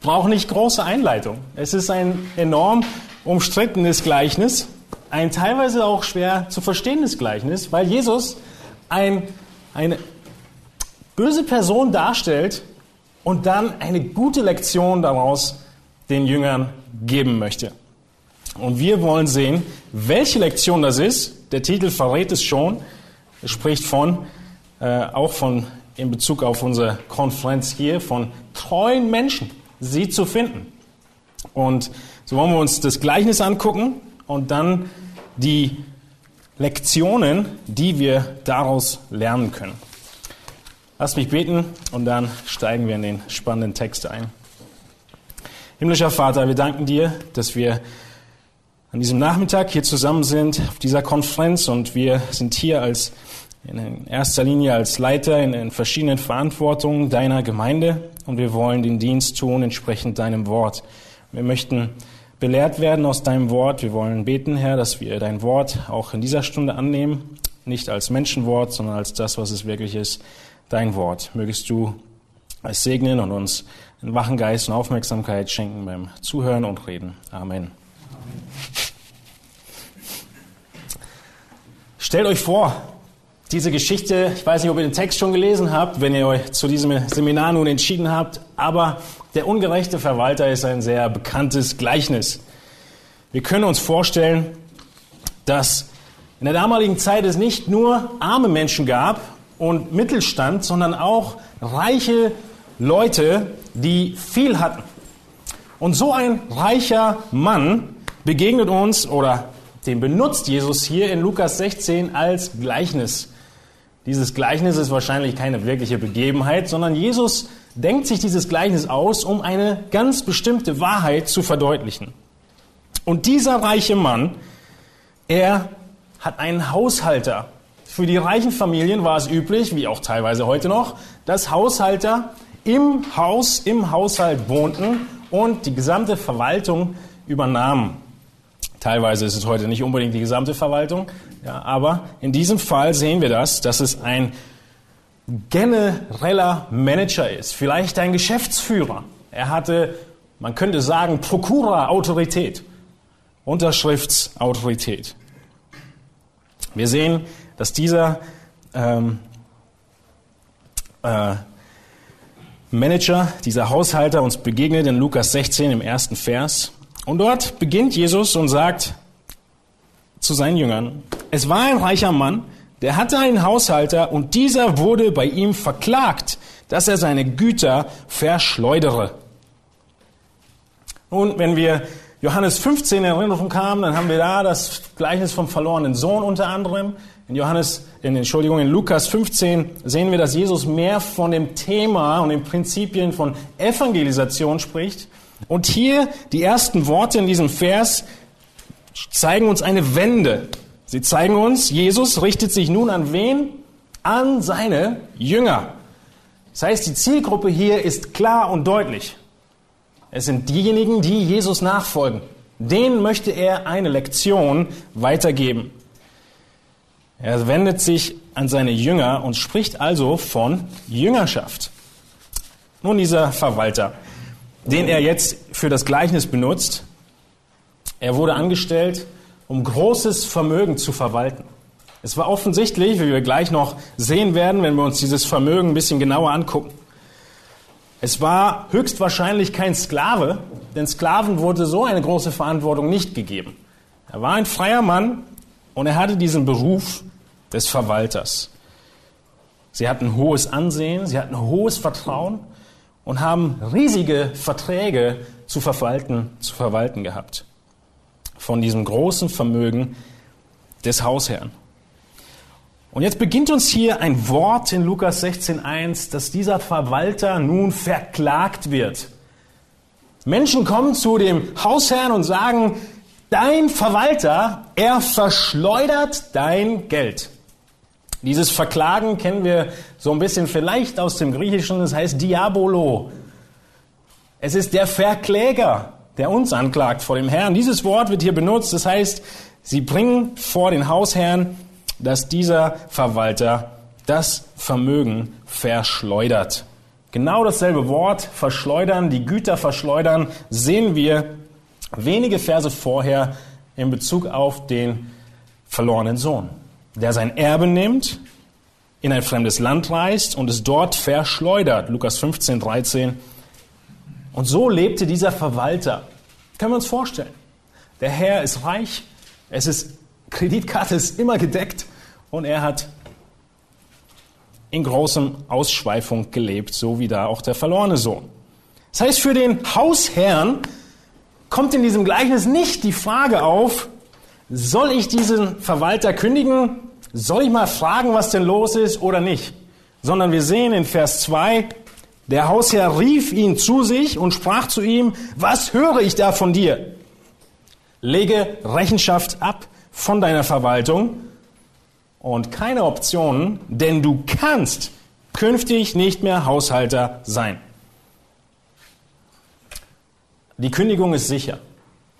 braucht nicht große Einleitung. Es ist ein enorm umstrittenes Gleichnis, ein teilweise auch schwer zu verstehendes Gleichnis, weil Jesus ein, eine böse Person darstellt und dann eine gute Lektion daraus den Jüngern geben möchte. Und wir wollen sehen, welche Lektion das ist. Der Titel verrät es schon. Er spricht von, äh, auch von in Bezug auf unsere Konferenz hier von treuen Menschen, sie zu finden. Und so wollen wir uns das Gleichnis angucken und dann die Lektionen, die wir daraus lernen können. Lass mich beten und dann steigen wir in den spannenden Text ein. Himmlischer Vater, wir danken dir, dass wir an diesem Nachmittag hier zusammen sind, auf dieser Konferenz und wir sind hier als in erster Linie als Leiter in, in verschiedenen Verantwortungen deiner Gemeinde und wir wollen den Dienst tun entsprechend deinem Wort. Wir möchten belehrt werden aus deinem Wort. Wir wollen beten, Herr, dass wir dein Wort auch in dieser Stunde annehmen, nicht als Menschenwort, sondern als das, was es wirklich ist, dein Wort. Mögest du es segnen und uns einen wachen Geist und Aufmerksamkeit schenken beim Zuhören und Reden. Amen. Amen. Stellt euch vor, diese Geschichte, ich weiß nicht, ob ihr den Text schon gelesen habt, wenn ihr euch zu diesem Seminar nun entschieden habt, aber der ungerechte Verwalter ist ein sehr bekanntes Gleichnis. Wir können uns vorstellen, dass in der damaligen Zeit es nicht nur arme Menschen gab und Mittelstand, sondern auch reiche Leute, die viel hatten. Und so ein reicher Mann begegnet uns oder den benutzt Jesus hier in Lukas 16 als Gleichnis. Dieses Gleichnis ist wahrscheinlich keine wirkliche Begebenheit, sondern Jesus denkt sich dieses Gleichnis aus, um eine ganz bestimmte Wahrheit zu verdeutlichen. Und dieser reiche Mann, er hat einen Haushalter. Für die reichen Familien war es üblich, wie auch teilweise heute noch, dass Haushalter im Haus, im Haushalt wohnten und die gesamte Verwaltung übernahmen. Teilweise ist es heute nicht unbedingt die gesamte Verwaltung, ja, aber in diesem Fall sehen wir das, dass es ein genereller Manager ist, vielleicht ein Geschäftsführer. Er hatte, man könnte sagen, Prokura-Autorität, Unterschriftsautorität. Wir sehen, dass dieser ähm, äh, Manager, dieser Haushalter uns begegnet in Lukas 16 im ersten Vers. Und dort beginnt Jesus und sagt zu seinen Jüngern, es war ein reicher Mann, der hatte einen Haushalter und dieser wurde bei ihm verklagt, dass er seine Güter verschleudere. Und wenn wir Johannes 15 in Erinnerung kamen, dann haben wir da das Gleichnis vom verlorenen Sohn unter anderem. In Johannes, in, Entschuldigung, in Lukas 15 sehen wir, dass Jesus mehr von dem Thema und den Prinzipien von Evangelisation spricht. Und hier die ersten Worte in diesem Vers zeigen uns eine Wende. Sie zeigen uns, Jesus richtet sich nun an wen? An seine Jünger. Das heißt, die Zielgruppe hier ist klar und deutlich. Es sind diejenigen, die Jesus nachfolgen. Denen möchte er eine Lektion weitergeben. Er wendet sich an seine Jünger und spricht also von Jüngerschaft. Nun dieser Verwalter den er jetzt für das Gleichnis benutzt. Er wurde angestellt, um großes Vermögen zu verwalten. Es war offensichtlich, wie wir gleich noch sehen werden, wenn wir uns dieses Vermögen ein bisschen genauer angucken. Es war höchstwahrscheinlich kein Sklave, denn Sklaven wurde so eine große Verantwortung nicht gegeben. Er war ein freier Mann und er hatte diesen Beruf des Verwalters. Sie hatten hohes Ansehen, sie hatten hohes Vertrauen und haben riesige Verträge zu verwalten, zu verwalten gehabt. Von diesem großen Vermögen des Hausherrn. Und jetzt beginnt uns hier ein Wort in Lukas 16.1, dass dieser Verwalter nun verklagt wird. Menschen kommen zu dem Hausherrn und sagen, dein Verwalter, er verschleudert dein Geld. Dieses Verklagen kennen wir so ein bisschen vielleicht aus dem Griechischen, das heißt Diabolo. Es ist der Verkläger, der uns anklagt vor dem Herrn. Dieses Wort wird hier benutzt, das heißt, sie bringen vor den Hausherrn, dass dieser Verwalter das Vermögen verschleudert. Genau dasselbe Wort, verschleudern, die Güter verschleudern, sehen wir wenige Verse vorher in Bezug auf den verlorenen Sohn, der sein Erbe nimmt, in ein fremdes Land reist und es dort verschleudert. Lukas 15, 13. Und so lebte dieser Verwalter. Können wir uns vorstellen. Der Herr ist reich, es ist, Kreditkarte ist immer gedeckt und er hat in großem Ausschweifung gelebt, so wie da auch der verlorene Sohn. Das heißt, für den Hausherrn kommt in diesem Gleichnis nicht die Frage auf, soll ich diesen Verwalter kündigen? Soll ich mal fragen, was denn los ist oder nicht? Sondern wir sehen in Vers 2, der Hausherr rief ihn zu sich und sprach zu ihm, was höre ich da von dir? Lege Rechenschaft ab von deiner Verwaltung und keine Optionen, denn du kannst künftig nicht mehr Haushalter sein. Die Kündigung ist sicher.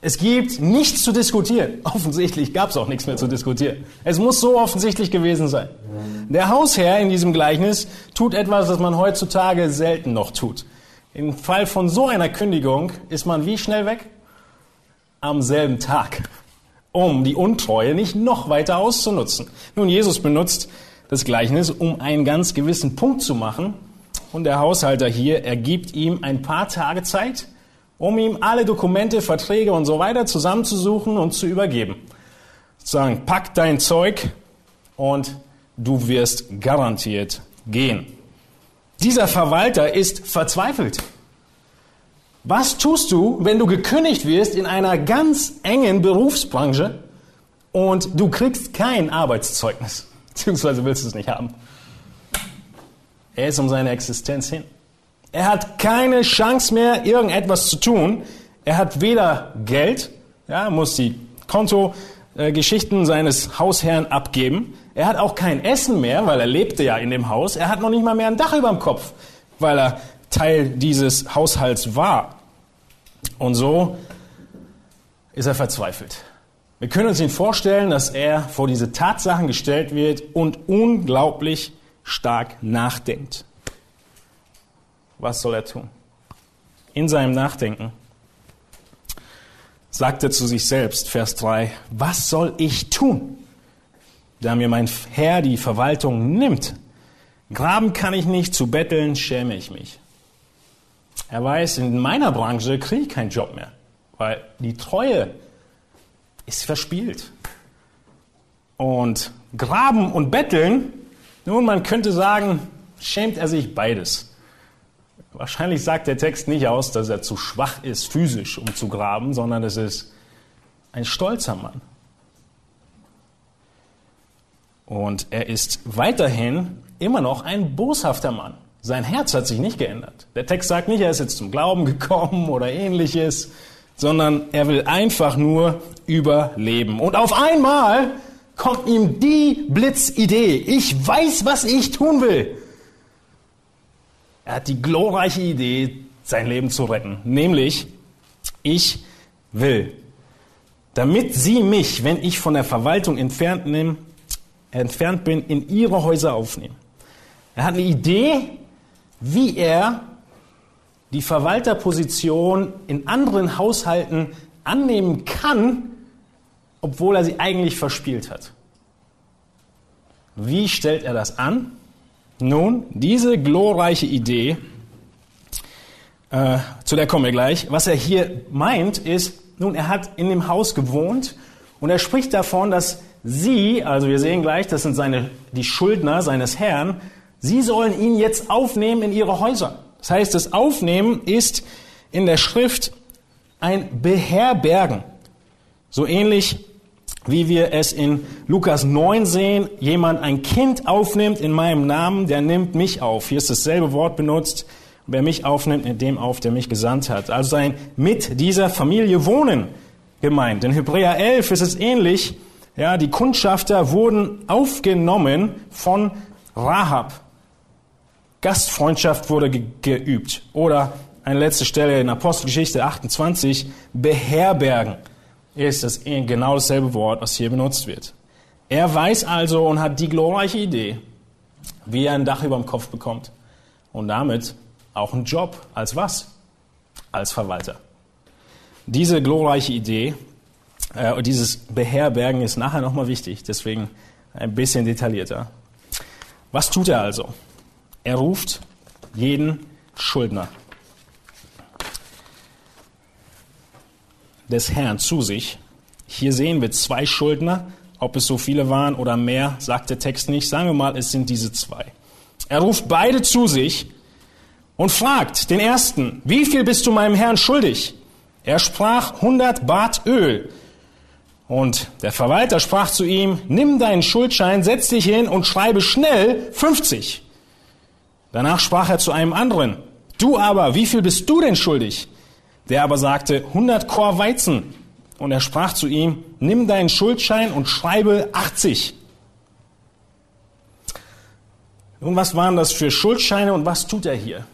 Es gibt nichts zu diskutieren. Offensichtlich gab es auch nichts mehr zu diskutieren. Es muss so offensichtlich gewesen sein. Der Hausherr in diesem Gleichnis tut etwas, das man heutzutage selten noch tut. Im Fall von so einer Kündigung ist man wie schnell weg? Am selben Tag um die Untreue nicht noch weiter auszunutzen. Nun, Jesus benutzt das Gleichnis, um einen ganz gewissen Punkt zu machen. Und der Haushalter hier, er gibt ihm ein paar Tage Zeit, um ihm alle Dokumente, Verträge und so weiter zusammenzusuchen und zu übergeben. Sagen, pack dein Zeug und du wirst garantiert gehen. Dieser Verwalter ist verzweifelt. Was tust du, wenn du gekündigt wirst in einer ganz engen Berufsbranche und du kriegst kein Arbeitszeugnis? Beziehungsweise willst du es nicht haben? Er ist um seine Existenz hin. Er hat keine Chance mehr, irgendetwas zu tun. Er hat weder Geld, ja, muss die Kontogeschichten seines Hausherrn abgeben. Er hat auch kein Essen mehr, weil er lebte ja in dem Haus. Er hat noch nicht mal mehr ein Dach über dem Kopf, weil er Teil dieses Haushalts war. Und so ist er verzweifelt. Wir können uns ihn vorstellen, dass er vor diese Tatsachen gestellt wird und unglaublich stark nachdenkt. Was soll er tun? In seinem Nachdenken sagt er zu sich selbst, Vers 3, was soll ich tun, da mir mein Herr die Verwaltung nimmt? Graben kann ich nicht, zu betteln schäme ich mich. Er weiß, in meiner Branche kriege ich keinen Job mehr, weil die Treue ist verspielt. Und Graben und Betteln, nun, man könnte sagen, schämt er sich beides. Wahrscheinlich sagt der Text nicht aus, dass er zu schwach ist physisch, um zu graben, sondern es ist ein stolzer Mann. Und er ist weiterhin immer noch ein boshafter Mann. Sein Herz hat sich nicht geändert. Der Text sagt nicht, er ist jetzt zum Glauben gekommen oder ähnliches, sondern er will einfach nur überleben. Und auf einmal kommt ihm die Blitzidee. Ich weiß, was ich tun will. Er hat die glorreiche Idee, sein Leben zu retten. Nämlich, ich will, damit Sie mich, wenn ich von der Verwaltung entfernt, nehm, entfernt bin, in Ihre Häuser aufnehmen. Er hat eine Idee, wie er die Verwalterposition in anderen Haushalten annehmen kann, obwohl er sie eigentlich verspielt hat. Wie stellt er das an? Nun, diese glorreiche Idee, äh, zu der kommen wir gleich, was er hier meint, ist, nun, er hat in dem Haus gewohnt und er spricht davon, dass sie, also wir sehen gleich, das sind seine, die Schuldner seines Herrn, Sie sollen ihn jetzt aufnehmen in ihre Häuser. Das heißt, das Aufnehmen ist in der Schrift ein Beherbergen. So ähnlich wie wir es in Lukas 9 sehen, jemand ein Kind aufnimmt in meinem Namen, der nimmt mich auf. Hier ist dasselbe Wort benutzt. wer mich aufnimmt, nimmt dem auf, der mich gesandt hat. Also sein mit dieser Familie wohnen gemeint. In Hebräer 11 ist es ähnlich. Ja, die Kundschafter wurden aufgenommen von Rahab. Gastfreundschaft wurde ge geübt. Oder eine letzte Stelle in Apostelgeschichte 28, beherbergen ist das genau dasselbe Wort, was hier benutzt wird. Er weiß also und hat die glorreiche Idee, wie er ein Dach über dem Kopf bekommt und damit auch einen Job als was? Als Verwalter. Diese glorreiche Idee, äh, dieses Beherbergen ist nachher nochmal wichtig, deswegen ein bisschen detaillierter. Was tut er also? Er ruft jeden Schuldner des Herrn zu sich. Hier sehen wir zwei Schuldner. Ob es so viele waren oder mehr, sagt der Text nicht. Sagen wir mal, es sind diese zwei. Er ruft beide zu sich und fragt den ersten, wie viel bist du meinem Herrn schuldig? Er sprach 100 Bart Öl. Und der Verwalter sprach zu ihm, nimm deinen Schuldschein, setz dich hin und schreibe schnell 50. Danach sprach er zu einem anderen, du aber, wie viel bist du denn schuldig? Der aber sagte, 100 Chor Weizen. Und er sprach zu ihm, nimm deinen Schuldschein und schreibe 80. Nun, was waren das für Schuldscheine und was tut er hier?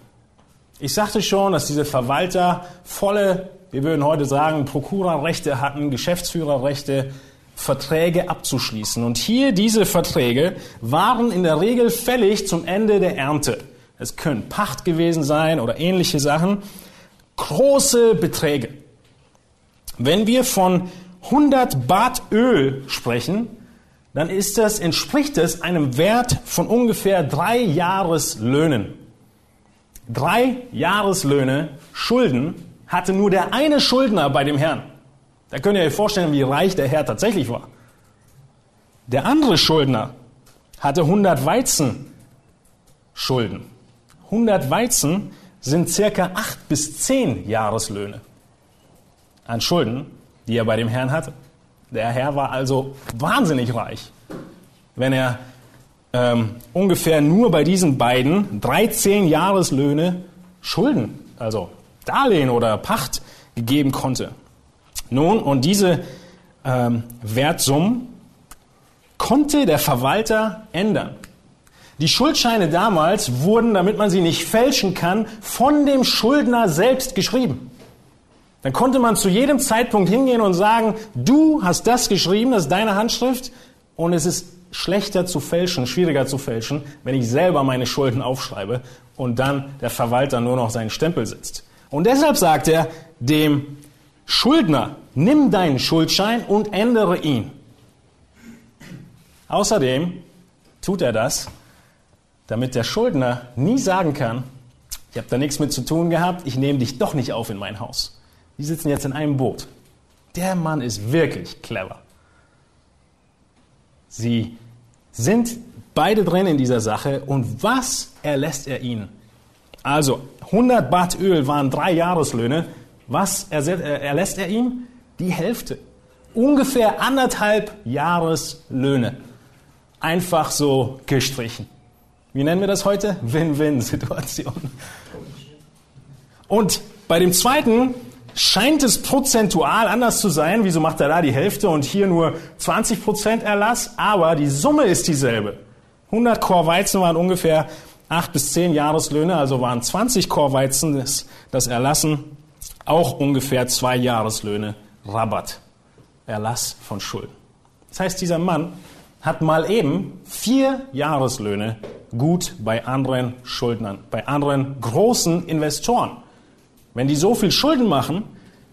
Ich sagte schon, dass diese Verwalter volle, wir würden heute sagen, Prokurarechte hatten, Geschäftsführerrechte, Verträge abzuschließen. Und hier diese Verträge waren in der Regel fällig zum Ende der Ernte. Es können Pacht gewesen sein oder ähnliche Sachen große Beträge. Wenn wir von 100 Bad Öl sprechen, dann ist das, entspricht es einem Wert von ungefähr drei Jahreslöhnen. Drei Jahreslöhne Schulden hatte nur der eine Schuldner bei dem Herrn. Da könnt ihr euch vorstellen, wie reich der Herr tatsächlich war. Der andere Schuldner hatte 100 Weizen Schulden. 100 Weizen sind circa acht bis zehn Jahreslöhne an Schulden, die er bei dem Herrn hatte. Der Herr war also wahnsinnig reich, wenn er ähm, ungefähr nur bei diesen beiden 13 Jahreslöhne Schulden, also Darlehen oder Pacht gegeben konnte. Nun, und diese ähm, Wertsummen konnte der Verwalter ändern. Die Schuldscheine damals wurden, damit man sie nicht fälschen kann, von dem Schuldner selbst geschrieben. Dann konnte man zu jedem Zeitpunkt hingehen und sagen, du hast das geschrieben, das ist deine Handschrift und es ist schlechter zu fälschen, schwieriger zu fälschen, wenn ich selber meine Schulden aufschreibe und dann der Verwalter nur noch seinen Stempel setzt. Und deshalb sagt er dem Schuldner, nimm deinen Schuldschein und ändere ihn. Außerdem tut er das, damit der Schuldner nie sagen kann, ich habe da nichts mit zu tun gehabt, ich nehme dich doch nicht auf in mein Haus. Die sitzen jetzt in einem Boot. Der Mann ist wirklich clever. Sie sind beide drin in dieser Sache und was erlässt er ihnen? Also 100 Bad Öl waren drei Jahreslöhne. Was erlässt er ihm? Die Hälfte. Ungefähr anderthalb Jahreslöhne. Einfach so gestrichen. Wie nennen wir das heute? Win-Win-Situation. Und bei dem zweiten scheint es prozentual anders zu sein. Wieso macht er da die Hälfte und hier nur 20 Prozent Erlass? Aber die Summe ist dieselbe. 100 Chor Weizen waren ungefähr 8 bis 10 Jahreslöhne, also waren 20 Chor Weizen das, Erlassen auch ungefähr zwei Jahreslöhne Rabatt, Erlass von Schulden. Das heißt, dieser Mann hat mal eben vier Jahreslöhne gut bei anderen Schuldnern, bei anderen großen Investoren. Wenn die so viel Schulden machen,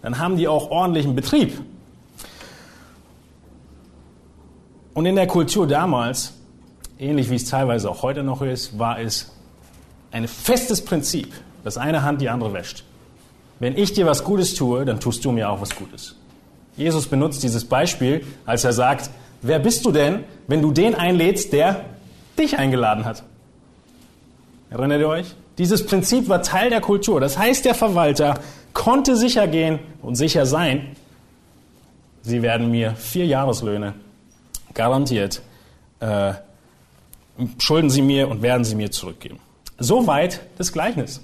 dann haben die auch ordentlichen Betrieb. Und in der Kultur damals, ähnlich wie es teilweise auch heute noch ist, war es ein festes Prinzip, dass eine Hand die andere wäscht. Wenn ich dir was Gutes tue, dann tust du mir auch was Gutes. Jesus benutzt dieses Beispiel, als er sagt, wer bist du denn, wenn du den einlädst, der dich eingeladen hat? Erinnert ihr euch? Dieses Prinzip war Teil der Kultur. Das heißt, der Verwalter konnte sicher gehen und sicher sein, sie werden mir vier Jahreslöhne garantiert, äh, schulden sie mir und werden sie mir zurückgeben. Soweit das Gleichnis.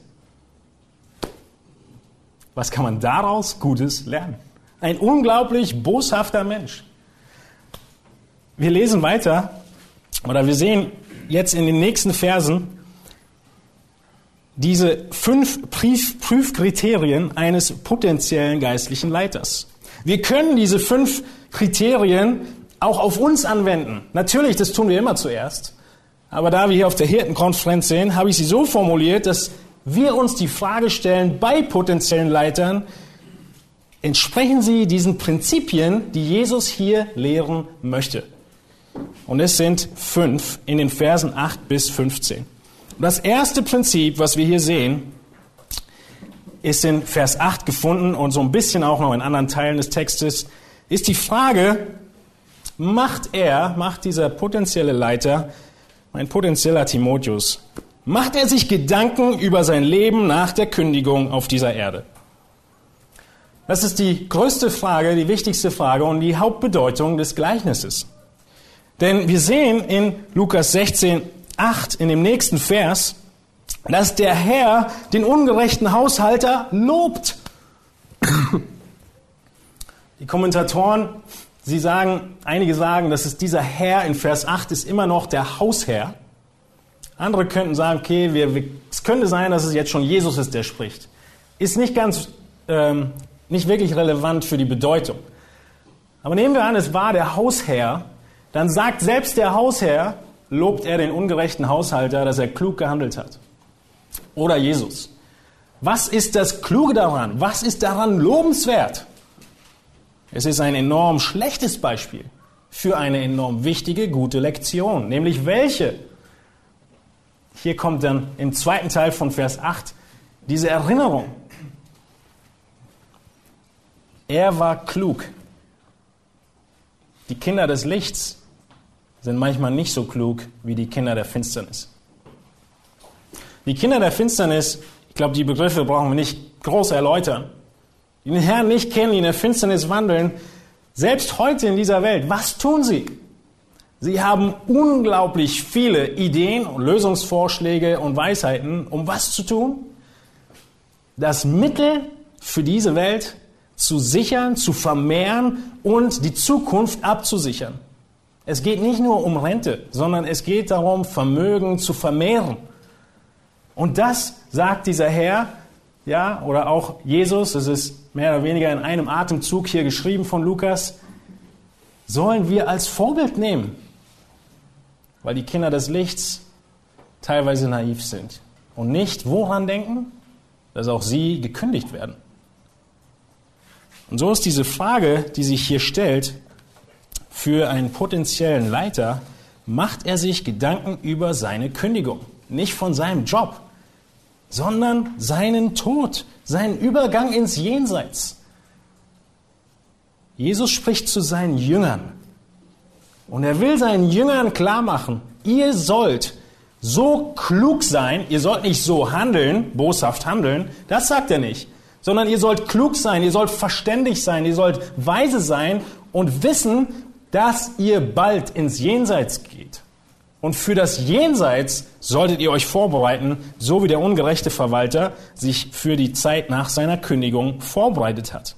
Was kann man daraus Gutes lernen? Ein unglaublich boshafter Mensch. Wir lesen weiter, oder wir sehen jetzt in den nächsten Versen diese fünf Prüfkriterien eines potenziellen geistlichen Leiters. Wir können diese fünf Kriterien auch auf uns anwenden. Natürlich, das tun wir immer zuerst. Aber da wir hier auf der Hirtenkonferenz sehen, habe ich sie so formuliert, dass wir uns die Frage stellen bei potenziellen Leitern, entsprechen sie diesen Prinzipien, die Jesus hier lehren möchte. Und es sind fünf in den Versen 8 bis 15. Und das erste Prinzip, was wir hier sehen, ist in Vers 8 gefunden und so ein bisschen auch noch in anderen Teilen des Textes, ist die Frage, macht er, macht dieser potenzielle Leiter, mein potenzieller Timotheus, macht er sich Gedanken über sein Leben nach der Kündigung auf dieser Erde? Das ist die größte Frage, die wichtigste Frage und die Hauptbedeutung des Gleichnisses. Denn wir sehen in Lukas 16, 8, in dem nächsten Vers, dass der Herr den ungerechten Haushalter lobt. Die Kommentatoren, sie sagen, einige sagen, dass es dieser Herr in Vers 8 ist immer noch der Hausherr. Andere könnten sagen, okay, wir, wir, es könnte sein, dass es jetzt schon Jesus ist, der spricht. Ist nicht ganz, ähm, nicht wirklich relevant für die Bedeutung. Aber nehmen wir an, es war der Hausherr, dann sagt selbst der Hausherr, lobt er den ungerechten Haushalter, dass er klug gehandelt hat. Oder Jesus. Was ist das Kluge daran? Was ist daran lobenswert? Es ist ein enorm schlechtes Beispiel für eine enorm wichtige, gute Lektion. Nämlich welche? Hier kommt dann im zweiten Teil von Vers 8 diese Erinnerung. Er war klug. Die Kinder des Lichts sind manchmal nicht so klug wie die Kinder der Finsternis. Die Kinder der Finsternis, ich glaube, die Begriffe brauchen wir nicht groß erläutern, die den Herrn nicht kennen, die in der Finsternis wandeln, selbst heute in dieser Welt, was tun sie? Sie haben unglaublich viele Ideen und Lösungsvorschläge und Weisheiten, um was zu tun? Das Mittel für diese Welt zu sichern, zu vermehren und die Zukunft abzusichern. Es geht nicht nur um Rente, sondern es geht darum, Vermögen zu vermehren. Und das sagt dieser Herr, ja, oder auch Jesus, es ist mehr oder weniger in einem Atemzug hier geschrieben von Lukas, sollen wir als Vorbild nehmen, weil die Kinder des Lichts teilweise naiv sind und nicht woran denken, dass auch sie gekündigt werden. Und so ist diese Frage, die sich hier stellt, für einen potenziellen Leiter macht er sich Gedanken über seine Kündigung. Nicht von seinem Job, sondern seinen Tod, seinen Übergang ins Jenseits. Jesus spricht zu seinen Jüngern und er will seinen Jüngern klar machen, ihr sollt so klug sein, ihr sollt nicht so handeln, boshaft handeln, das sagt er nicht, sondern ihr sollt klug sein, ihr sollt verständig sein, ihr sollt weise sein und wissen, dass ihr bald ins Jenseits geht. Und für das Jenseits solltet ihr euch vorbereiten, so wie der ungerechte Verwalter sich für die Zeit nach seiner Kündigung vorbereitet hat.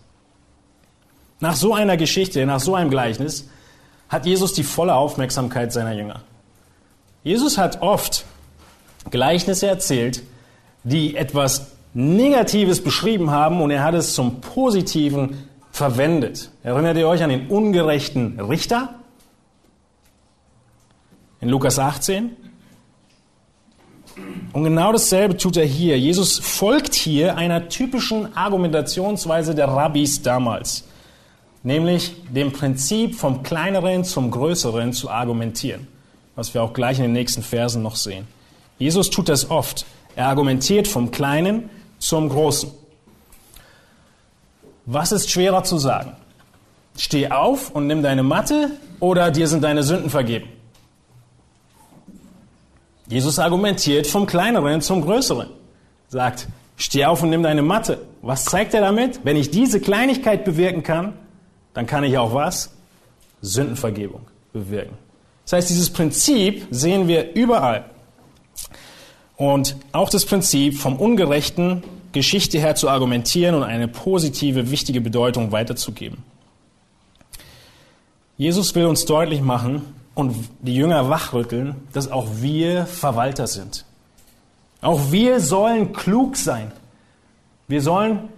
Nach so einer Geschichte, nach so einem Gleichnis, hat Jesus die volle Aufmerksamkeit seiner Jünger. Jesus hat oft Gleichnisse erzählt, die etwas Negatives beschrieben haben und er hat es zum Positiven verwendet. Erinnert ihr euch an den ungerechten Richter? In Lukas 18? Und genau dasselbe tut er hier. Jesus folgt hier einer typischen Argumentationsweise der Rabbis damals, nämlich dem Prinzip vom Kleineren zum Größeren zu argumentieren, was wir auch gleich in den nächsten Versen noch sehen. Jesus tut das oft. Er argumentiert vom Kleinen zum Großen. Was ist schwerer zu sagen? Steh auf und nimm deine Matte oder dir sind deine Sünden vergeben? Jesus argumentiert vom Kleineren zum Größeren. Sagt, steh auf und nimm deine Matte. Was zeigt er damit? Wenn ich diese Kleinigkeit bewirken kann, dann kann ich auch was? Sündenvergebung bewirken. Das heißt, dieses Prinzip sehen wir überall. Und auch das Prinzip vom Ungerechten Geschichte her zu argumentieren und eine positive, wichtige Bedeutung weiterzugeben. Jesus will uns deutlich machen und die Jünger wachrütteln, dass auch wir Verwalter sind. Auch wir sollen klug sein. Wir sollen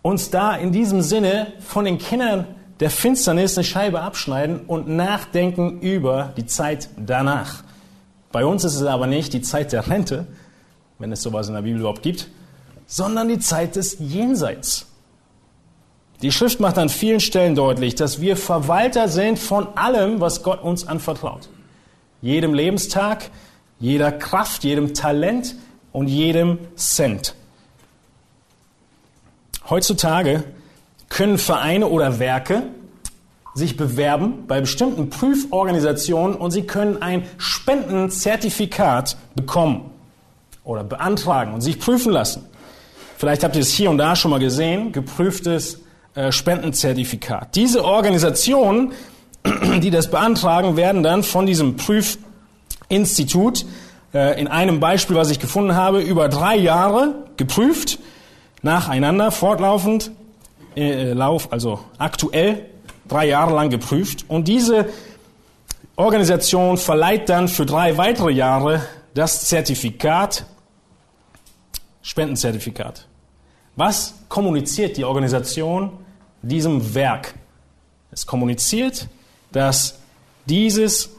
uns da in diesem Sinne von den Kindern der Finsternis eine Scheibe abschneiden und nachdenken über die Zeit danach. Bei uns ist es aber nicht die Zeit der Rente, wenn es sowas in der Bibel überhaupt gibt, sondern die Zeit des Jenseits. Die Schrift macht an vielen Stellen deutlich, dass wir Verwalter sind von allem, was Gott uns anvertraut. Jedem Lebenstag, jeder Kraft, jedem Talent und jedem Cent. Heutzutage können Vereine oder Werke sich bewerben bei bestimmten Prüforganisationen und sie können ein Spendenzertifikat bekommen oder beantragen und sich prüfen lassen. Vielleicht habt ihr es hier und da schon mal gesehen, geprüftes äh, Spendenzertifikat. Diese Organisationen, die das beantragen, werden dann von diesem Prüfinstitut äh, in einem Beispiel, was ich gefunden habe, über drei Jahre geprüft, nacheinander, fortlaufend, äh, Lauf, also aktuell drei Jahre lang geprüft. Und diese Organisation verleiht dann für drei weitere Jahre das Zertifikat, Spendenzertifikat. Was kommuniziert die Organisation diesem Werk? Es kommuniziert, dass dieses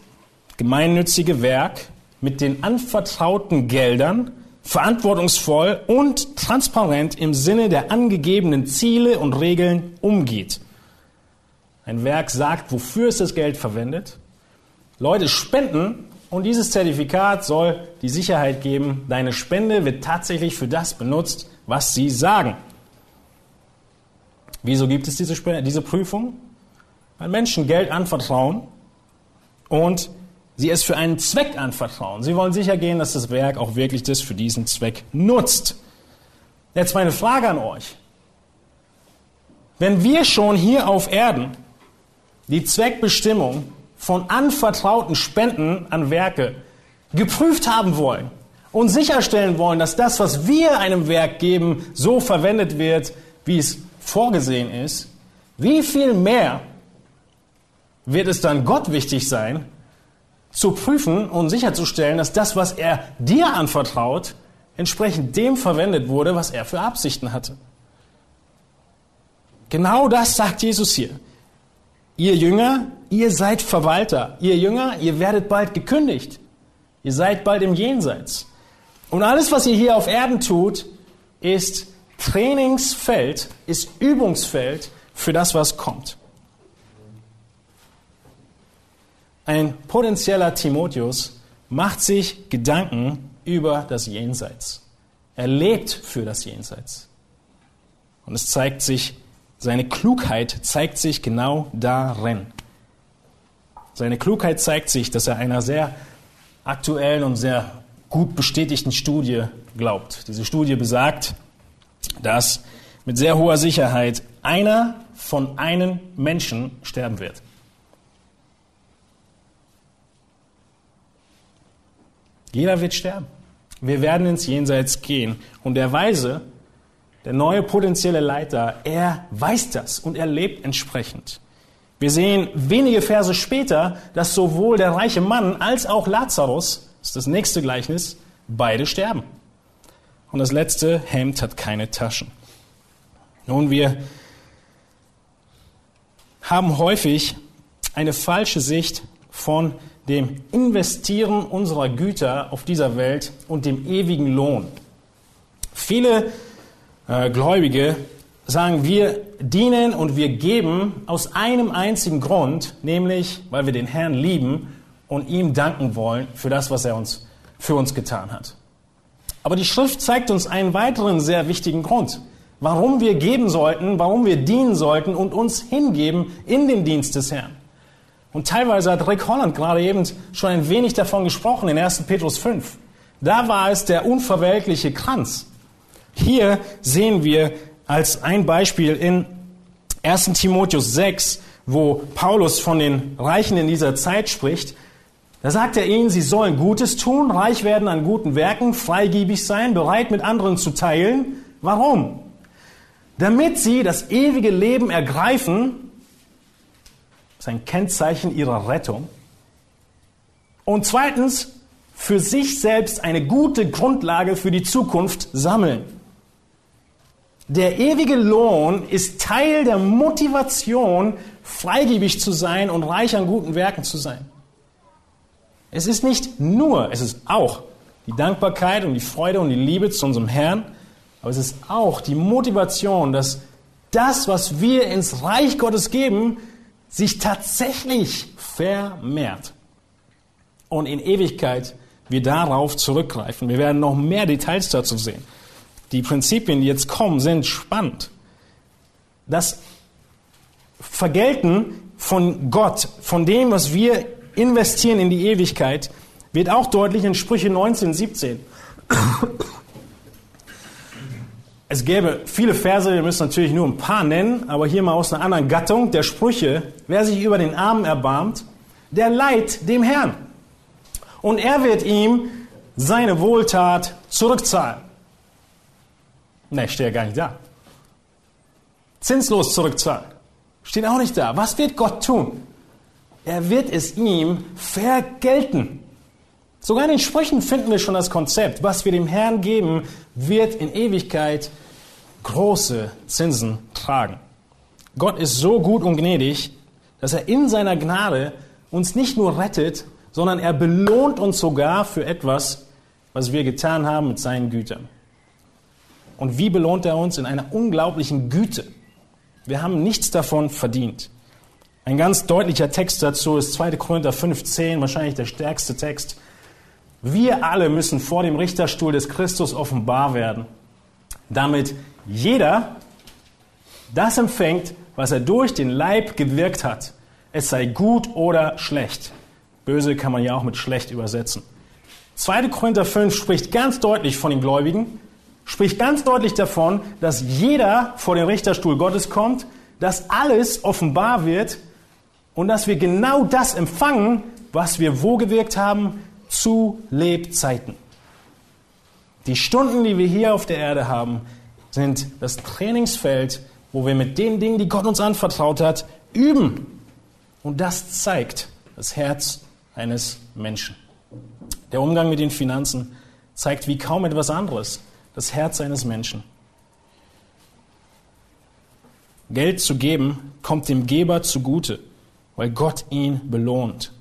gemeinnützige Werk mit den anvertrauten Geldern verantwortungsvoll und transparent im Sinne der angegebenen Ziele und Regeln umgeht. Ein Werk sagt, wofür es das Geld verwendet. Leute spenden und dieses Zertifikat soll die Sicherheit geben, deine Spende wird tatsächlich für das benutzt, was sie sagen. Wieso gibt es diese, diese Prüfung? Weil Menschen Geld anvertrauen und sie es für einen Zweck anvertrauen. Sie wollen sicher gehen, dass das Werk auch wirklich das für diesen Zweck nutzt. Jetzt meine Frage an euch. Wenn wir schon hier auf Erden die Zweckbestimmung von anvertrauten Spenden an Werke geprüft haben wollen und sicherstellen wollen, dass das, was wir einem Werk geben, so verwendet wird, wie es vorgesehen ist, wie viel mehr wird es dann Gott wichtig sein, zu prüfen und sicherzustellen, dass das, was er dir anvertraut, entsprechend dem verwendet wurde, was er für Absichten hatte. Genau das sagt Jesus hier. Ihr Jünger, ihr seid Verwalter. Ihr Jünger, ihr werdet bald gekündigt. Ihr seid bald im Jenseits. Und alles, was ihr hier auf Erden tut, ist Trainingsfeld, ist Übungsfeld für das, was kommt. Ein potenzieller Timotheus macht sich Gedanken über das Jenseits. Er lebt für das Jenseits. Und es zeigt sich seine Klugheit zeigt sich genau darin. Seine Klugheit zeigt sich, dass er einer sehr aktuellen und sehr gut bestätigten Studie glaubt. Diese Studie besagt, dass mit sehr hoher Sicherheit einer von einem Menschen sterben wird. Jeder wird sterben. Wir werden ins Jenseits gehen. Und der Weise der neue potenzielle Leiter, er weiß das und er lebt entsprechend. Wir sehen wenige Verse später, dass sowohl der reiche Mann als auch Lazarus, das ist das nächste Gleichnis, beide sterben. Und das letzte Hemd hat keine Taschen. Nun, wir haben häufig eine falsche Sicht von dem Investieren unserer Güter auf dieser Welt und dem ewigen Lohn. Viele äh, Gläubige sagen, wir dienen und wir geben aus einem einzigen Grund, nämlich weil wir den Herrn lieben und ihm danken wollen für das, was er uns für uns getan hat. Aber die Schrift zeigt uns einen weiteren sehr wichtigen Grund, warum wir geben sollten, warum wir dienen sollten und uns hingeben in den Dienst des Herrn. Und teilweise hat Rick Holland gerade eben schon ein wenig davon gesprochen in 1. Petrus 5. Da war es der unverwelkliche Kranz, hier sehen wir als ein Beispiel in 1 Timotheus 6, wo Paulus von den Reichen in dieser Zeit spricht, da sagt er ihnen, sie sollen Gutes tun, reich werden an guten Werken, freigebig sein, bereit mit anderen zu teilen, Warum? Damit sie das ewige Leben ergreifen, das ist ein Kennzeichen ihrer Rettung. Und zweitens, für sich selbst eine gute Grundlage für die Zukunft sammeln. Der ewige Lohn ist Teil der Motivation, freigebig zu sein und reich an guten Werken zu sein. Es ist nicht nur, es ist auch die Dankbarkeit und die Freude und die Liebe zu unserem Herrn, aber es ist auch die Motivation, dass das, was wir ins Reich Gottes geben, sich tatsächlich vermehrt. Und in Ewigkeit wir darauf zurückgreifen. Wir werden noch mehr Details dazu sehen. Die Prinzipien, die jetzt kommen, sind spannend. Das Vergelten von Gott, von dem, was wir investieren in die Ewigkeit, wird auch deutlich in Sprüche 19, 17. Es gäbe viele Verse, wir müssen natürlich nur ein paar nennen, aber hier mal aus einer anderen Gattung der Sprüche. Wer sich über den Armen erbarmt, der leiht dem Herrn. Und er wird ihm seine Wohltat zurückzahlen. Ne, steht ja gar nicht da. Zinslos zurückzahlen. Steht auch nicht da. Was wird Gott tun? Er wird es ihm vergelten. Sogar in den Sprüchen finden wir schon das Konzept. Was wir dem Herrn geben, wird in Ewigkeit große Zinsen tragen. Gott ist so gut und gnädig, dass er in seiner Gnade uns nicht nur rettet, sondern er belohnt uns sogar für etwas, was wir getan haben mit seinen Gütern. Und wie belohnt er uns? In einer unglaublichen Güte. Wir haben nichts davon verdient. Ein ganz deutlicher Text dazu ist 2. Korinther 15, wahrscheinlich der stärkste Text. Wir alle müssen vor dem Richterstuhl des Christus offenbar werden, damit jeder das empfängt, was er durch den Leib gewirkt hat, es sei gut oder schlecht. Böse kann man ja auch mit schlecht übersetzen. 2. Korinther 5 spricht ganz deutlich von den Gläubigen, spricht ganz deutlich davon, dass jeder vor den Richterstuhl Gottes kommt, dass alles offenbar wird und dass wir genau das empfangen, was wir wo gewirkt haben, zu Lebzeiten. Die Stunden, die wir hier auf der Erde haben, sind das Trainingsfeld, wo wir mit den Dingen, die Gott uns anvertraut hat, üben. Und das zeigt das Herz eines Menschen. Der Umgang mit den Finanzen zeigt wie kaum etwas anderes das Herz eines Menschen. Geld zu geben kommt dem Geber zugute, weil Gott ihn belohnt.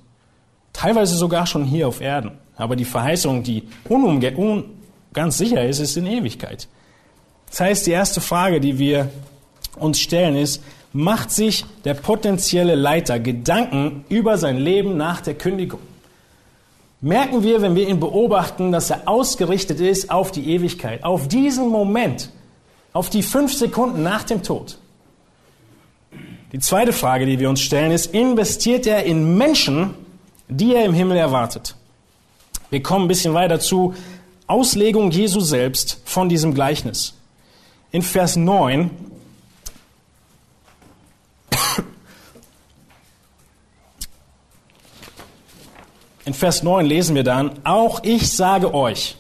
Teilweise sogar schon hier auf Erden. Aber die Verheißung, die unumge un ganz sicher ist, ist in Ewigkeit. Das heißt, die erste Frage, die wir uns stellen, ist, macht sich der potenzielle Leiter Gedanken über sein Leben nach der Kündigung? Merken wir, wenn wir ihn beobachten, dass er ausgerichtet ist auf die Ewigkeit, auf diesen Moment, auf die fünf Sekunden nach dem Tod? Die zweite Frage, die wir uns stellen, ist, investiert er in Menschen, die er im Himmel erwartet? Wir kommen ein bisschen weiter zu Auslegung Jesu selbst von diesem Gleichnis. In Vers 9 In Vers 9 lesen wir dann, auch ich sage euch,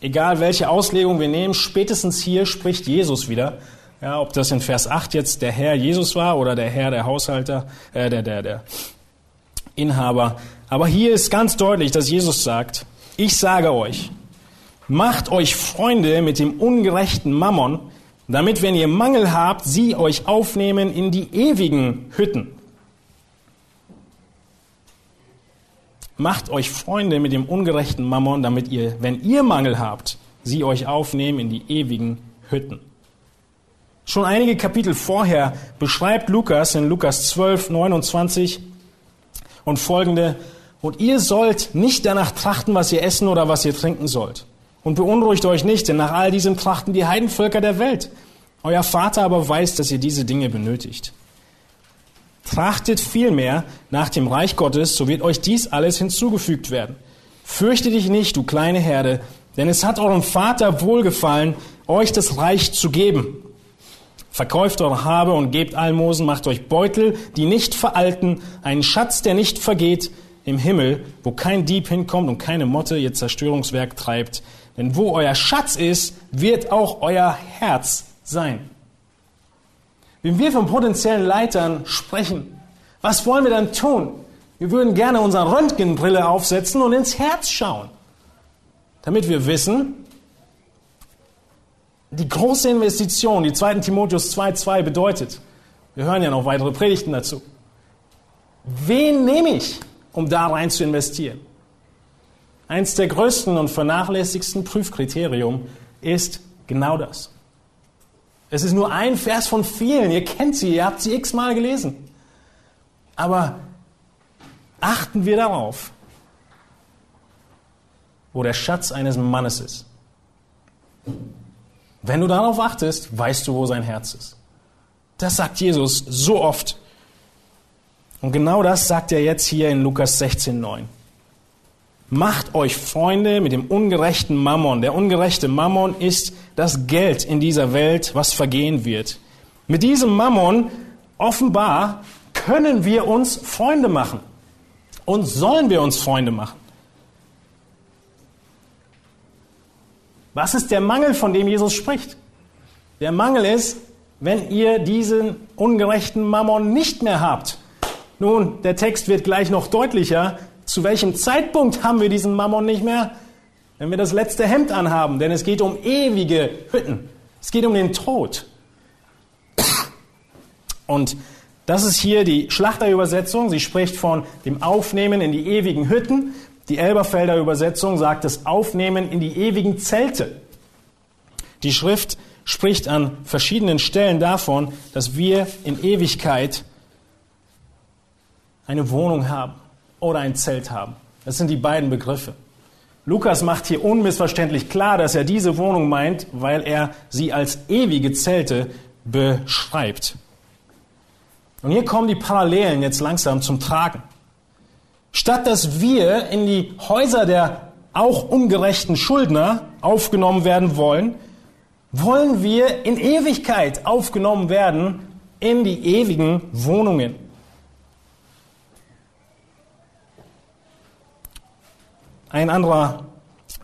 egal welche Auslegung wir nehmen, spätestens hier spricht Jesus wieder. Ja, ob das in Vers 8 jetzt der Herr Jesus war oder der Herr, der Haushalter, äh, der, der, der Inhaber. Aber hier ist ganz deutlich, dass Jesus sagt, ich sage euch, macht euch Freunde mit dem ungerechten Mammon, damit, wenn ihr Mangel habt, sie euch aufnehmen in die ewigen Hütten. Macht euch Freunde mit dem ungerechten Mammon, damit ihr, wenn ihr Mangel habt, sie euch aufnehmen in die ewigen Hütten. Schon einige Kapitel vorher beschreibt Lukas in Lukas 12, 29 und folgende, und ihr sollt nicht danach trachten, was ihr essen oder was ihr trinken sollt. Und beunruhigt euch nicht, denn nach all diesem trachten die Heidenvölker der Welt. Euer Vater aber weiß, dass ihr diese Dinge benötigt. Trachtet vielmehr nach dem Reich Gottes, so wird euch dies alles hinzugefügt werden. Fürchte dich nicht, du kleine Herde, denn es hat eurem Vater wohlgefallen, euch das Reich zu geben. Verkauft eure Habe und gebt Almosen, macht euch Beutel, die nicht veralten, einen Schatz, der nicht vergeht, im Himmel, wo kein Dieb hinkommt und keine Motte ihr Zerstörungswerk treibt, Denn wo euer Schatz ist, wird auch euer Herz sein. Wenn wir von potenziellen Leitern sprechen, was wollen wir dann tun? Wir würden gerne unsere Röntgenbrille aufsetzen und ins Herz schauen, damit wir wissen, die große Investition, die 2. Timotheus 2.2 bedeutet, wir hören ja noch weitere Predigten dazu. Wen nehme ich, um da rein zu investieren? Eins der größten und vernachlässigsten Prüfkriterium ist genau das. Es ist nur ein Vers von vielen. Ihr kennt sie, ihr habt sie x-mal gelesen. Aber achten wir darauf, wo der Schatz eines Mannes ist. Wenn du darauf achtest, weißt du, wo sein Herz ist. Das sagt Jesus so oft. Und genau das sagt er jetzt hier in Lukas 16,9. Macht euch Freunde mit dem ungerechten Mammon. Der ungerechte Mammon ist das Geld in dieser Welt, was vergehen wird. Mit diesem Mammon offenbar können wir uns Freunde machen. Und sollen wir uns Freunde machen? Was ist der Mangel, von dem Jesus spricht? Der Mangel ist, wenn ihr diesen ungerechten Mammon nicht mehr habt. Nun, der Text wird gleich noch deutlicher. Zu welchem Zeitpunkt haben wir diesen Mammon nicht mehr? Wenn wir das letzte Hemd anhaben, denn es geht um ewige Hütten. Es geht um den Tod. Und das ist hier die Schlachterübersetzung. Sie spricht von dem Aufnehmen in die ewigen Hütten. Die Elberfelder Übersetzung sagt das Aufnehmen in die ewigen Zelte. Die Schrift spricht an verschiedenen Stellen davon, dass wir in Ewigkeit eine Wohnung haben oder ein Zelt haben. Das sind die beiden Begriffe. Lukas macht hier unmissverständlich klar, dass er diese Wohnung meint, weil er sie als ewige Zelte beschreibt. Und hier kommen die Parallelen jetzt langsam zum Tragen. Statt dass wir in die Häuser der auch ungerechten Schuldner aufgenommen werden wollen, wollen wir in Ewigkeit aufgenommen werden in die ewigen Wohnungen. Ein anderer,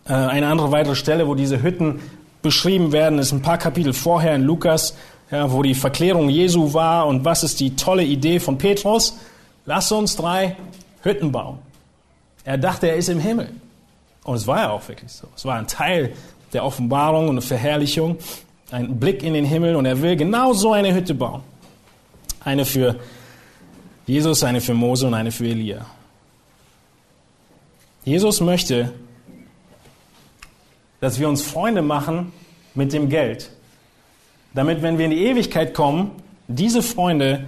äh, eine andere weitere Stelle, wo diese Hütten beschrieben werden, ist ein paar Kapitel vorher in Lukas, ja, wo die Verklärung Jesu war und was ist die tolle Idee von Petrus? Lass uns drei Hütten bauen. Er dachte, er ist im Himmel. Und es war ja auch wirklich so. Es war ein Teil der Offenbarung und der Verherrlichung, ein Blick in den Himmel und er will genau so eine Hütte bauen. Eine für Jesus, eine für Mose und eine für Elia. Jesus möchte, dass wir uns Freunde machen mit dem Geld, damit, wenn wir in die Ewigkeit kommen, diese Freunde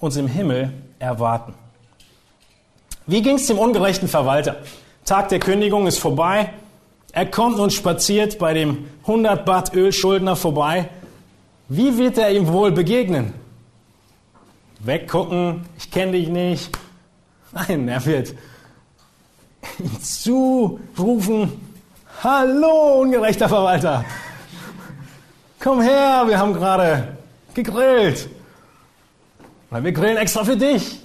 uns im Himmel erwarten. Wie ging es dem ungerechten Verwalter? Tag der Kündigung ist vorbei. Er kommt und spaziert bei dem 100 Baht Ölschuldner vorbei. Wie wird er ihm wohl begegnen? Weggucken, ich kenne dich nicht. Nein, er wird ihm zurufen, hallo ungerechter Verwalter, komm her, wir haben gerade gegrillt. Weil wir grillen extra für dich.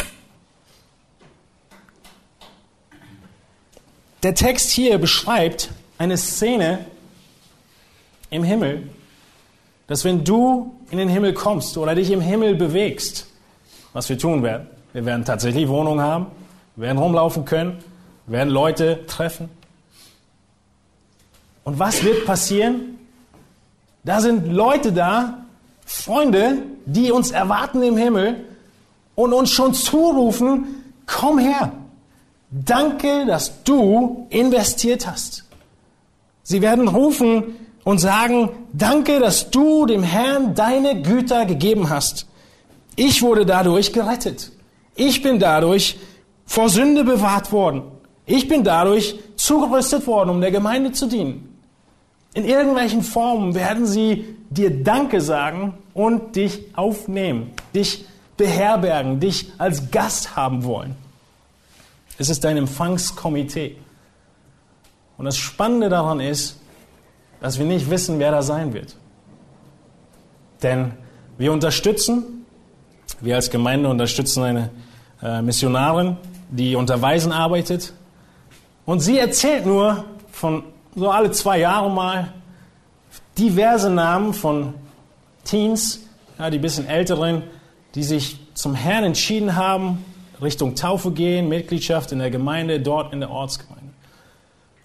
Der Text hier beschreibt eine Szene im Himmel, dass wenn du in den Himmel kommst oder dich im Himmel bewegst, was wir tun werden, wir werden tatsächlich Wohnungen haben, wir werden rumlaufen können, wir werden Leute treffen. Und was wird passieren? Da sind Leute da, Freunde, die uns erwarten im Himmel und uns schon zurufen, komm her, Danke, dass du investiert hast. Sie werden rufen und sagen, danke, dass du dem Herrn deine Güter gegeben hast. Ich wurde dadurch gerettet. Ich bin dadurch vor Sünde bewahrt worden. Ich bin dadurch zugerüstet worden, um der Gemeinde zu dienen. In irgendwelchen Formen werden sie dir Danke sagen und dich aufnehmen, dich beherbergen, dich als Gast haben wollen. Es ist ein Empfangskomitee. Und das Spannende daran ist, dass wir nicht wissen, wer da sein wird. Denn wir unterstützen, wir als Gemeinde unterstützen eine äh, Missionarin, die unter Waisen arbeitet. Und sie erzählt nur von so alle zwei Jahre mal diverse Namen von Teens, ja, die bisschen älteren, die sich zum Herrn entschieden haben, Richtung Taufe gehen, Mitgliedschaft in der Gemeinde, dort in der Ortsgemeinde.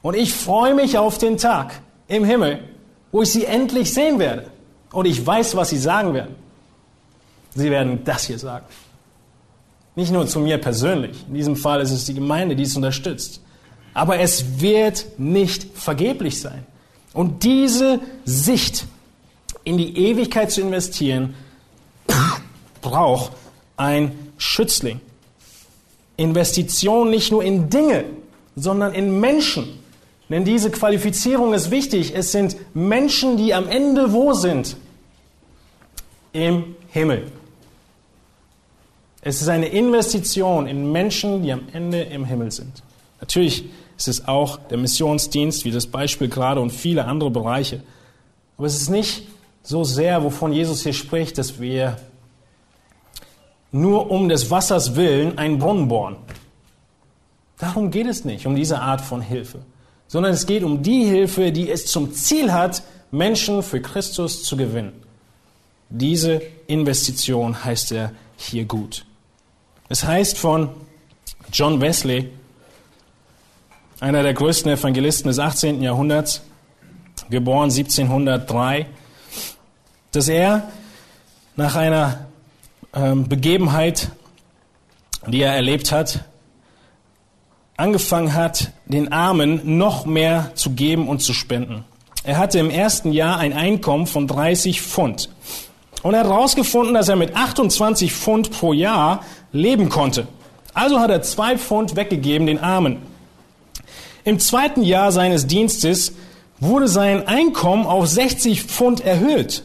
Und ich freue mich auf den Tag im Himmel, wo ich sie endlich sehen werde. Und ich weiß, was sie sagen werden. Sie werden das hier sagen. Nicht nur zu mir persönlich. In diesem Fall ist es die Gemeinde, die es unterstützt. Aber es wird nicht vergeblich sein. Und diese Sicht in die Ewigkeit zu investieren, braucht ein Schützling. Investition nicht nur in Dinge, sondern in Menschen. Denn diese Qualifizierung ist wichtig. Es sind Menschen, die am Ende wo sind? Im Himmel. Es ist eine Investition in Menschen, die am Ende im Himmel sind. Natürlich ist es auch der Missionsdienst, wie das Beispiel gerade und viele andere Bereiche. Aber es ist nicht so sehr, wovon Jesus hier spricht, dass wir nur um des Wassers willen einen Brunnen bohren. Darum geht es nicht, um diese Art von Hilfe, sondern es geht um die Hilfe, die es zum Ziel hat, Menschen für Christus zu gewinnen. Diese Investition heißt er hier gut. Es heißt von John Wesley, einer der größten Evangelisten des 18. Jahrhunderts, geboren 1703, dass er nach einer ähm, Begebenheit, die er erlebt hat, angefangen hat, den Armen noch mehr zu geben und zu spenden. Er hatte im ersten Jahr ein Einkommen von 30 Pfund. Und er hat herausgefunden, dass er mit 28 Pfund pro Jahr leben konnte. Also hat er zwei Pfund weggegeben den Armen. Im zweiten Jahr seines Dienstes wurde sein Einkommen auf 60 Pfund erhöht.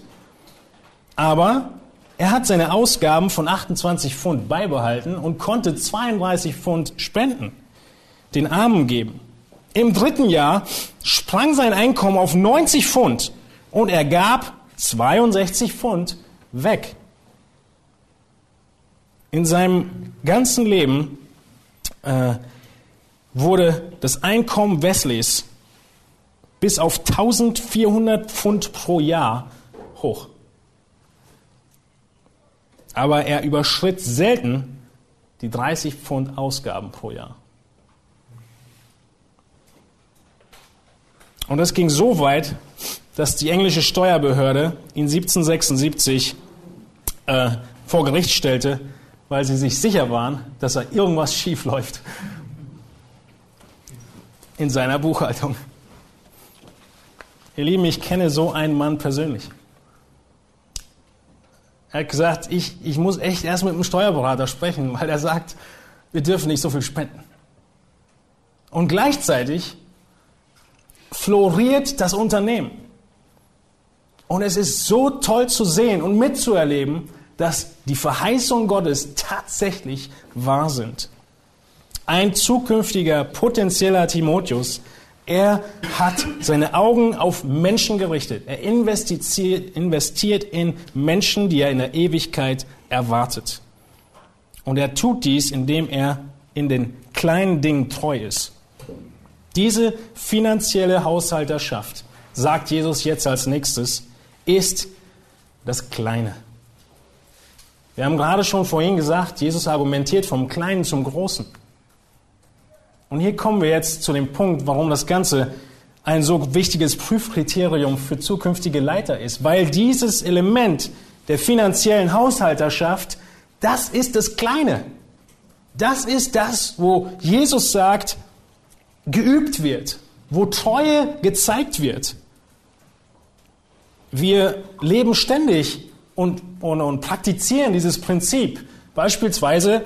Aber er hat seine Ausgaben von 28 Pfund beibehalten und konnte 32 Pfund spenden, den Armen geben. Im dritten Jahr sprang sein Einkommen auf 90 Pfund und er gab 62 Pfund weg. In seinem ganzen Leben äh, wurde das Einkommen Wesleys bis auf 1400 Pfund pro Jahr hoch aber er überschritt selten die 30 Pfund Ausgaben pro Jahr. Und das ging so weit, dass die englische Steuerbehörde ihn 1776 äh, vor Gericht stellte, weil sie sich sicher waren, dass da irgendwas schief läuft in seiner Buchhaltung. Ihr Lieben, ich kenne so einen Mann persönlich. Er hat gesagt, ich, ich muss echt erst mit dem Steuerberater sprechen, weil er sagt, wir dürfen nicht so viel spenden. Und gleichzeitig floriert das Unternehmen. Und es ist so toll zu sehen und mitzuerleben, dass die Verheißungen Gottes tatsächlich wahr sind. Ein zukünftiger potenzieller Timotheus er hat seine Augen auf Menschen gerichtet. Er investiert, investiert in Menschen, die er in der Ewigkeit erwartet. Und er tut dies, indem er in den kleinen Dingen treu ist. Diese finanzielle Haushalterschaft, sagt Jesus jetzt als nächstes, ist das Kleine. Wir haben gerade schon vorhin gesagt, Jesus argumentiert vom Kleinen zum Großen. Und hier kommen wir jetzt zu dem Punkt, warum das Ganze ein so wichtiges Prüfkriterium für zukünftige Leiter ist. Weil dieses Element der finanziellen Haushalterschaft, das ist das Kleine. Das ist das, wo Jesus sagt, geübt wird, wo Treue gezeigt wird. Wir leben ständig und, und, und praktizieren dieses Prinzip. Beispielsweise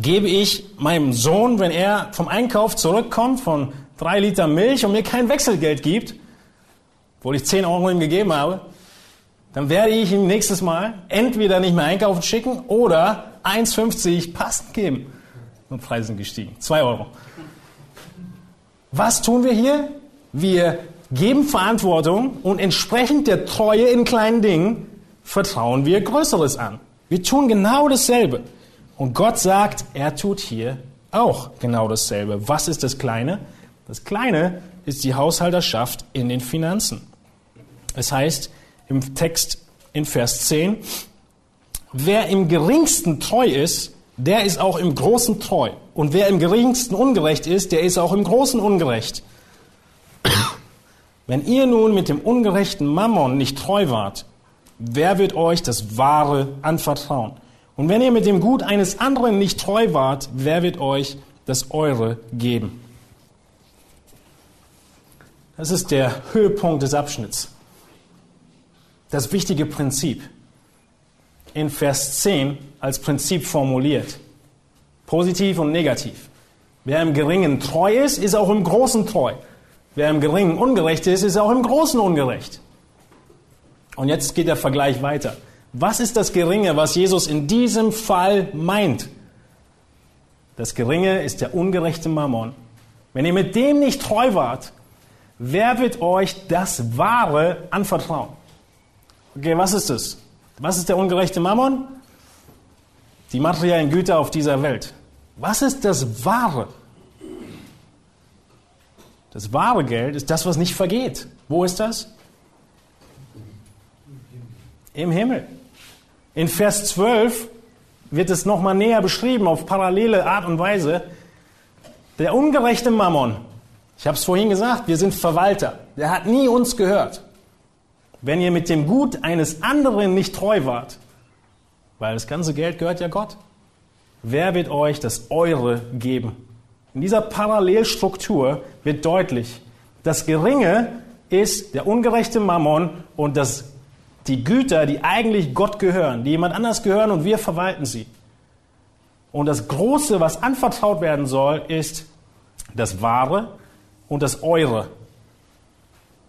gebe ich meinem Sohn, wenn er vom Einkauf zurückkommt, von drei Liter Milch und mir kein Wechselgeld gibt, obwohl ich zehn Euro ihm gegeben habe, dann werde ich ihm nächstes Mal entweder nicht mehr einkaufen schicken oder 1,50 passend geben. Und Preise sind gestiegen. Zwei Euro. Was tun wir hier? Wir geben Verantwortung und entsprechend der Treue in kleinen Dingen vertrauen wir Größeres an. Wir tun genau dasselbe. Und Gott sagt, er tut hier auch genau dasselbe. Was ist das Kleine? Das Kleine ist die Haushalterschaft in den Finanzen. Es heißt im Text in Vers 10, wer im geringsten treu ist, der ist auch im Großen treu. Und wer im geringsten ungerecht ist, der ist auch im Großen ungerecht. Wenn ihr nun mit dem ungerechten Mammon nicht treu wart, wer wird euch das Wahre anvertrauen? Und wenn ihr mit dem Gut eines anderen nicht treu wart, wer wird euch das Eure geben? Das ist der Höhepunkt des Abschnitts. Das wichtige Prinzip. In Vers 10 als Prinzip formuliert. Positiv und negativ. Wer im Geringen treu ist, ist auch im Großen treu. Wer im Geringen ungerecht ist, ist auch im Großen ungerecht. Und jetzt geht der Vergleich weiter. Was ist das Geringe, was Jesus in diesem Fall meint? Das Geringe ist der ungerechte Mammon. Wenn ihr mit dem nicht treu wart, wer wird euch das Wahre anvertrauen? Okay, was ist das? Was ist der ungerechte Mammon? Die materiellen Güter auf dieser Welt. Was ist das Wahre? Das wahre Geld ist das, was nicht vergeht. Wo ist das? Im Himmel. In Vers 12 wird es nochmal näher beschrieben auf parallele Art und Weise. Der ungerechte Mammon, ich habe es vorhin gesagt, wir sind Verwalter. Der hat nie uns gehört. Wenn ihr mit dem Gut eines anderen nicht treu wart, weil das ganze Geld gehört ja Gott, wer wird euch das Eure geben? In dieser Parallelstruktur wird deutlich, das Geringe ist der ungerechte Mammon und das, die Güter, die eigentlich Gott gehören, die jemand anders gehören und wir verwalten sie. Und das Große, was anvertraut werden soll, ist das Wahre und das Eure.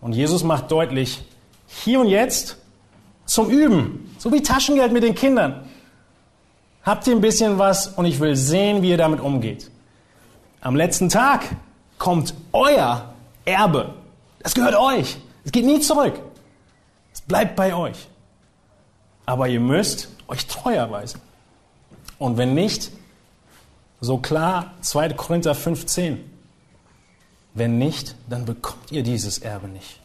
Und Jesus macht deutlich, hier und jetzt zum Üben, so wie Taschengeld mit den Kindern. Habt ihr ein bisschen was und ich will sehen, wie ihr damit umgeht. Am letzten Tag kommt euer Erbe. Das gehört euch. Es geht nie zurück. Bleibt bei euch. Aber ihr müsst euch treu erweisen. Und wenn nicht, so klar 2. Korinther 15. Wenn nicht, dann bekommt ihr dieses Erbe nicht.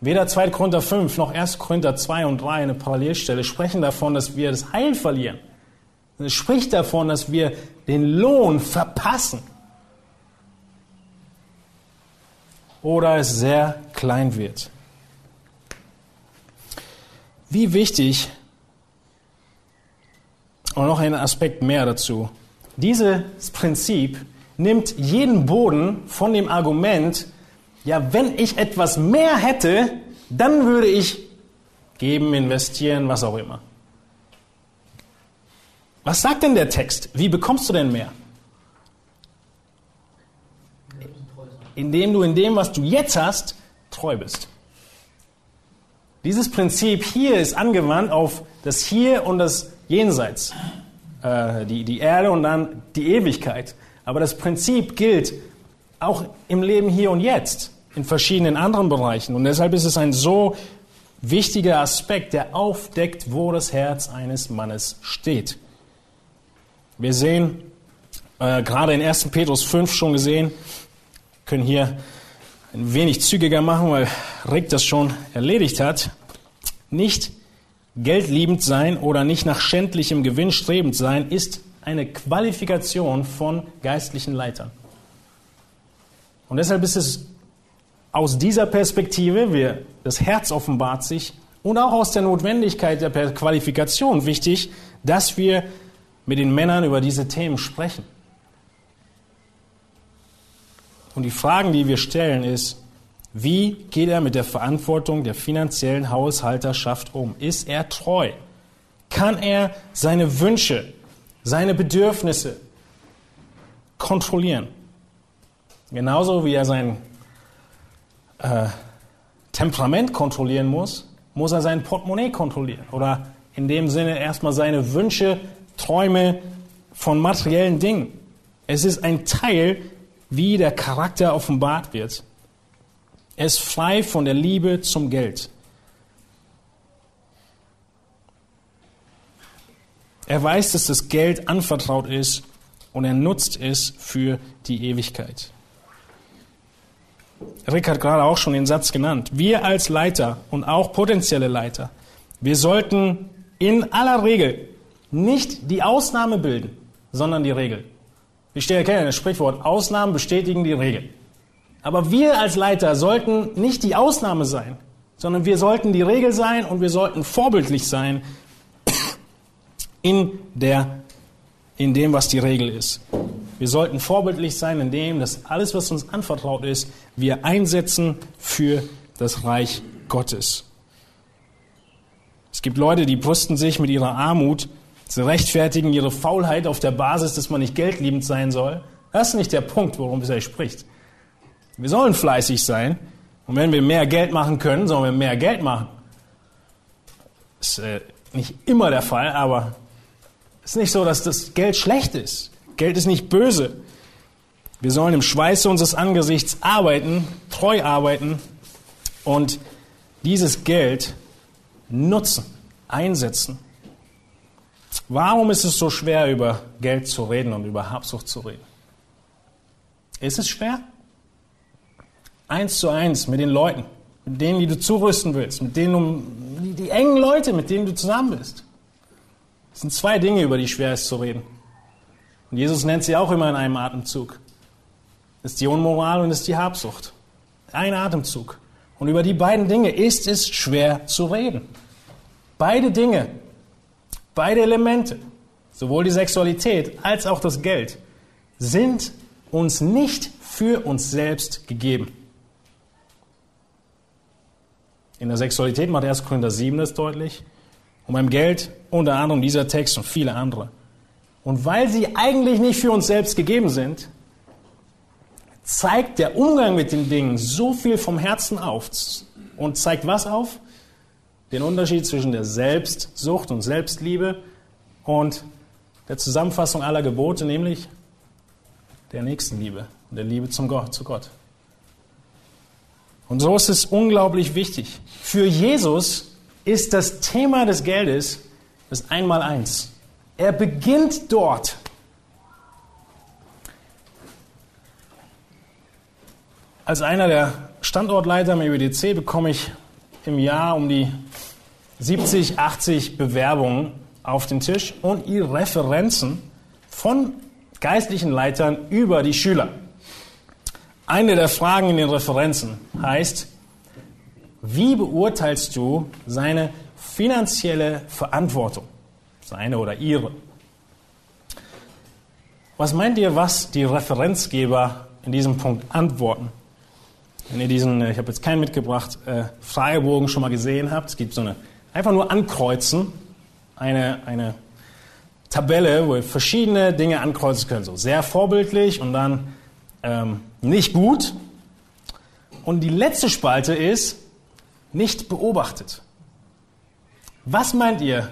Weder 2. Korinther 5 noch 1. Korinther 2 und 3, eine Parallelstelle, sprechen davon, dass wir das Heil verlieren. Es spricht davon, dass wir den Lohn verpassen. oder es sehr klein wird. Wie wichtig, und noch ein Aspekt mehr dazu, dieses Prinzip nimmt jeden Boden von dem Argument, ja, wenn ich etwas mehr hätte, dann würde ich geben, investieren, was auch immer. Was sagt denn der Text? Wie bekommst du denn mehr? indem du in dem, was du jetzt hast, treu bist. Dieses Prinzip hier ist angewandt auf das Hier und das Jenseits, äh, die, die Erde und dann die Ewigkeit. Aber das Prinzip gilt auch im Leben hier und jetzt, in verschiedenen anderen Bereichen. Und deshalb ist es ein so wichtiger Aspekt, der aufdeckt, wo das Herz eines Mannes steht. Wir sehen, äh, gerade in 1. Petrus 5 schon gesehen, können hier ein wenig zügiger machen, weil Rick das schon erledigt hat. Nicht geldliebend sein oder nicht nach schändlichem Gewinn strebend sein, ist eine Qualifikation von geistlichen Leitern. Und deshalb ist es aus dieser Perspektive, wir, das Herz offenbart sich, und auch aus der Notwendigkeit der Qualifikation wichtig, dass wir mit den Männern über diese Themen sprechen. Und die Fragen, die wir stellen, ist, wie geht er mit der Verantwortung der finanziellen Haushalterschaft um? Ist er treu? Kann er seine Wünsche, seine Bedürfnisse kontrollieren? Genauso wie er sein äh, Temperament kontrollieren muss, muss er sein Portemonnaie kontrollieren. Oder in dem Sinne erstmal seine Wünsche, Träume von materiellen Dingen. Es ist ein Teil wie der Charakter offenbart wird. Er ist frei von der Liebe zum Geld. Er weiß, dass das Geld anvertraut ist und er nutzt es für die Ewigkeit. Rick hat gerade auch schon den Satz genannt. Wir als Leiter und auch potenzielle Leiter, wir sollten in aller Regel nicht die Ausnahme bilden, sondern die Regel. Ich stehe erkennen, das Sprichwort, Ausnahmen bestätigen die Regel. Aber wir als Leiter sollten nicht die Ausnahme sein, sondern wir sollten die Regel sein und wir sollten vorbildlich sein in, der, in dem, was die Regel ist. Wir sollten vorbildlich sein in dem, dass alles, was uns anvertraut ist, wir einsetzen für das Reich Gottes. Es gibt Leute, die brüsten sich mit ihrer Armut, sie rechtfertigen ihre Faulheit auf der Basis, dass man nicht geldliebend sein soll. Das ist nicht der Punkt, worum es spricht. Wir sollen fleißig sein und wenn wir mehr Geld machen können, sollen wir mehr Geld machen. Ist äh, nicht immer der Fall, aber es ist nicht so, dass das Geld schlecht ist. Geld ist nicht böse. Wir sollen im Schweiße unseres Angesichts arbeiten, treu arbeiten und dieses Geld nutzen, einsetzen. Warum ist es so schwer, über Geld zu reden und über Habsucht zu reden? Ist es schwer? Eins zu eins mit den Leuten, mit denen, die du zurüsten willst, mit denen du, die, die engen Leute, mit denen du zusammen bist. Es sind zwei Dinge, über die schwer ist zu reden. Und Jesus nennt sie auch immer in einem Atemzug. Das ist die Unmoral und das ist die Habsucht. Ein Atemzug. Und über die beiden Dinge ist es schwer zu reden. Beide Dinge, beide Elemente, sowohl die Sexualität als auch das Geld, sind uns nicht für uns selbst gegeben. In der Sexualität macht 1. Korinther 7 das deutlich. Und beim Geld unter anderem dieser Text und viele andere. Und weil sie eigentlich nicht für uns selbst gegeben sind, zeigt der Umgang mit den Dingen so viel vom Herzen auf und zeigt was auf? Den Unterschied zwischen der Selbstsucht und Selbstliebe und der Zusammenfassung aller Gebote, nämlich der Nächstenliebe und der Liebe zum Gott, zu Gott. Und so ist es unglaublich wichtig. Für Jesus ist das Thema des Geldes das Einmaleins. Er beginnt dort. Als einer der Standortleiter im EBDC bekomme ich im Jahr um die 70, 80 Bewerbungen auf den Tisch und ihre Referenzen von geistlichen Leitern über die Schüler. Eine der Fragen in den Referenzen heißt, wie beurteilst du seine finanzielle Verantwortung? seine oder ihre. Was meint ihr, was die Referenzgeber in diesem Punkt antworten? Wenn ihr diesen, äh, ich habe jetzt keinen mitgebracht, äh, Fragebogen schon mal gesehen habt, es gibt so eine, einfach nur ankreuzen, eine, eine Tabelle, wo ihr verschiedene Dinge ankreuzen könnt. So sehr vorbildlich und dann ähm, nicht gut. Und die letzte Spalte ist nicht beobachtet. Was meint ihr,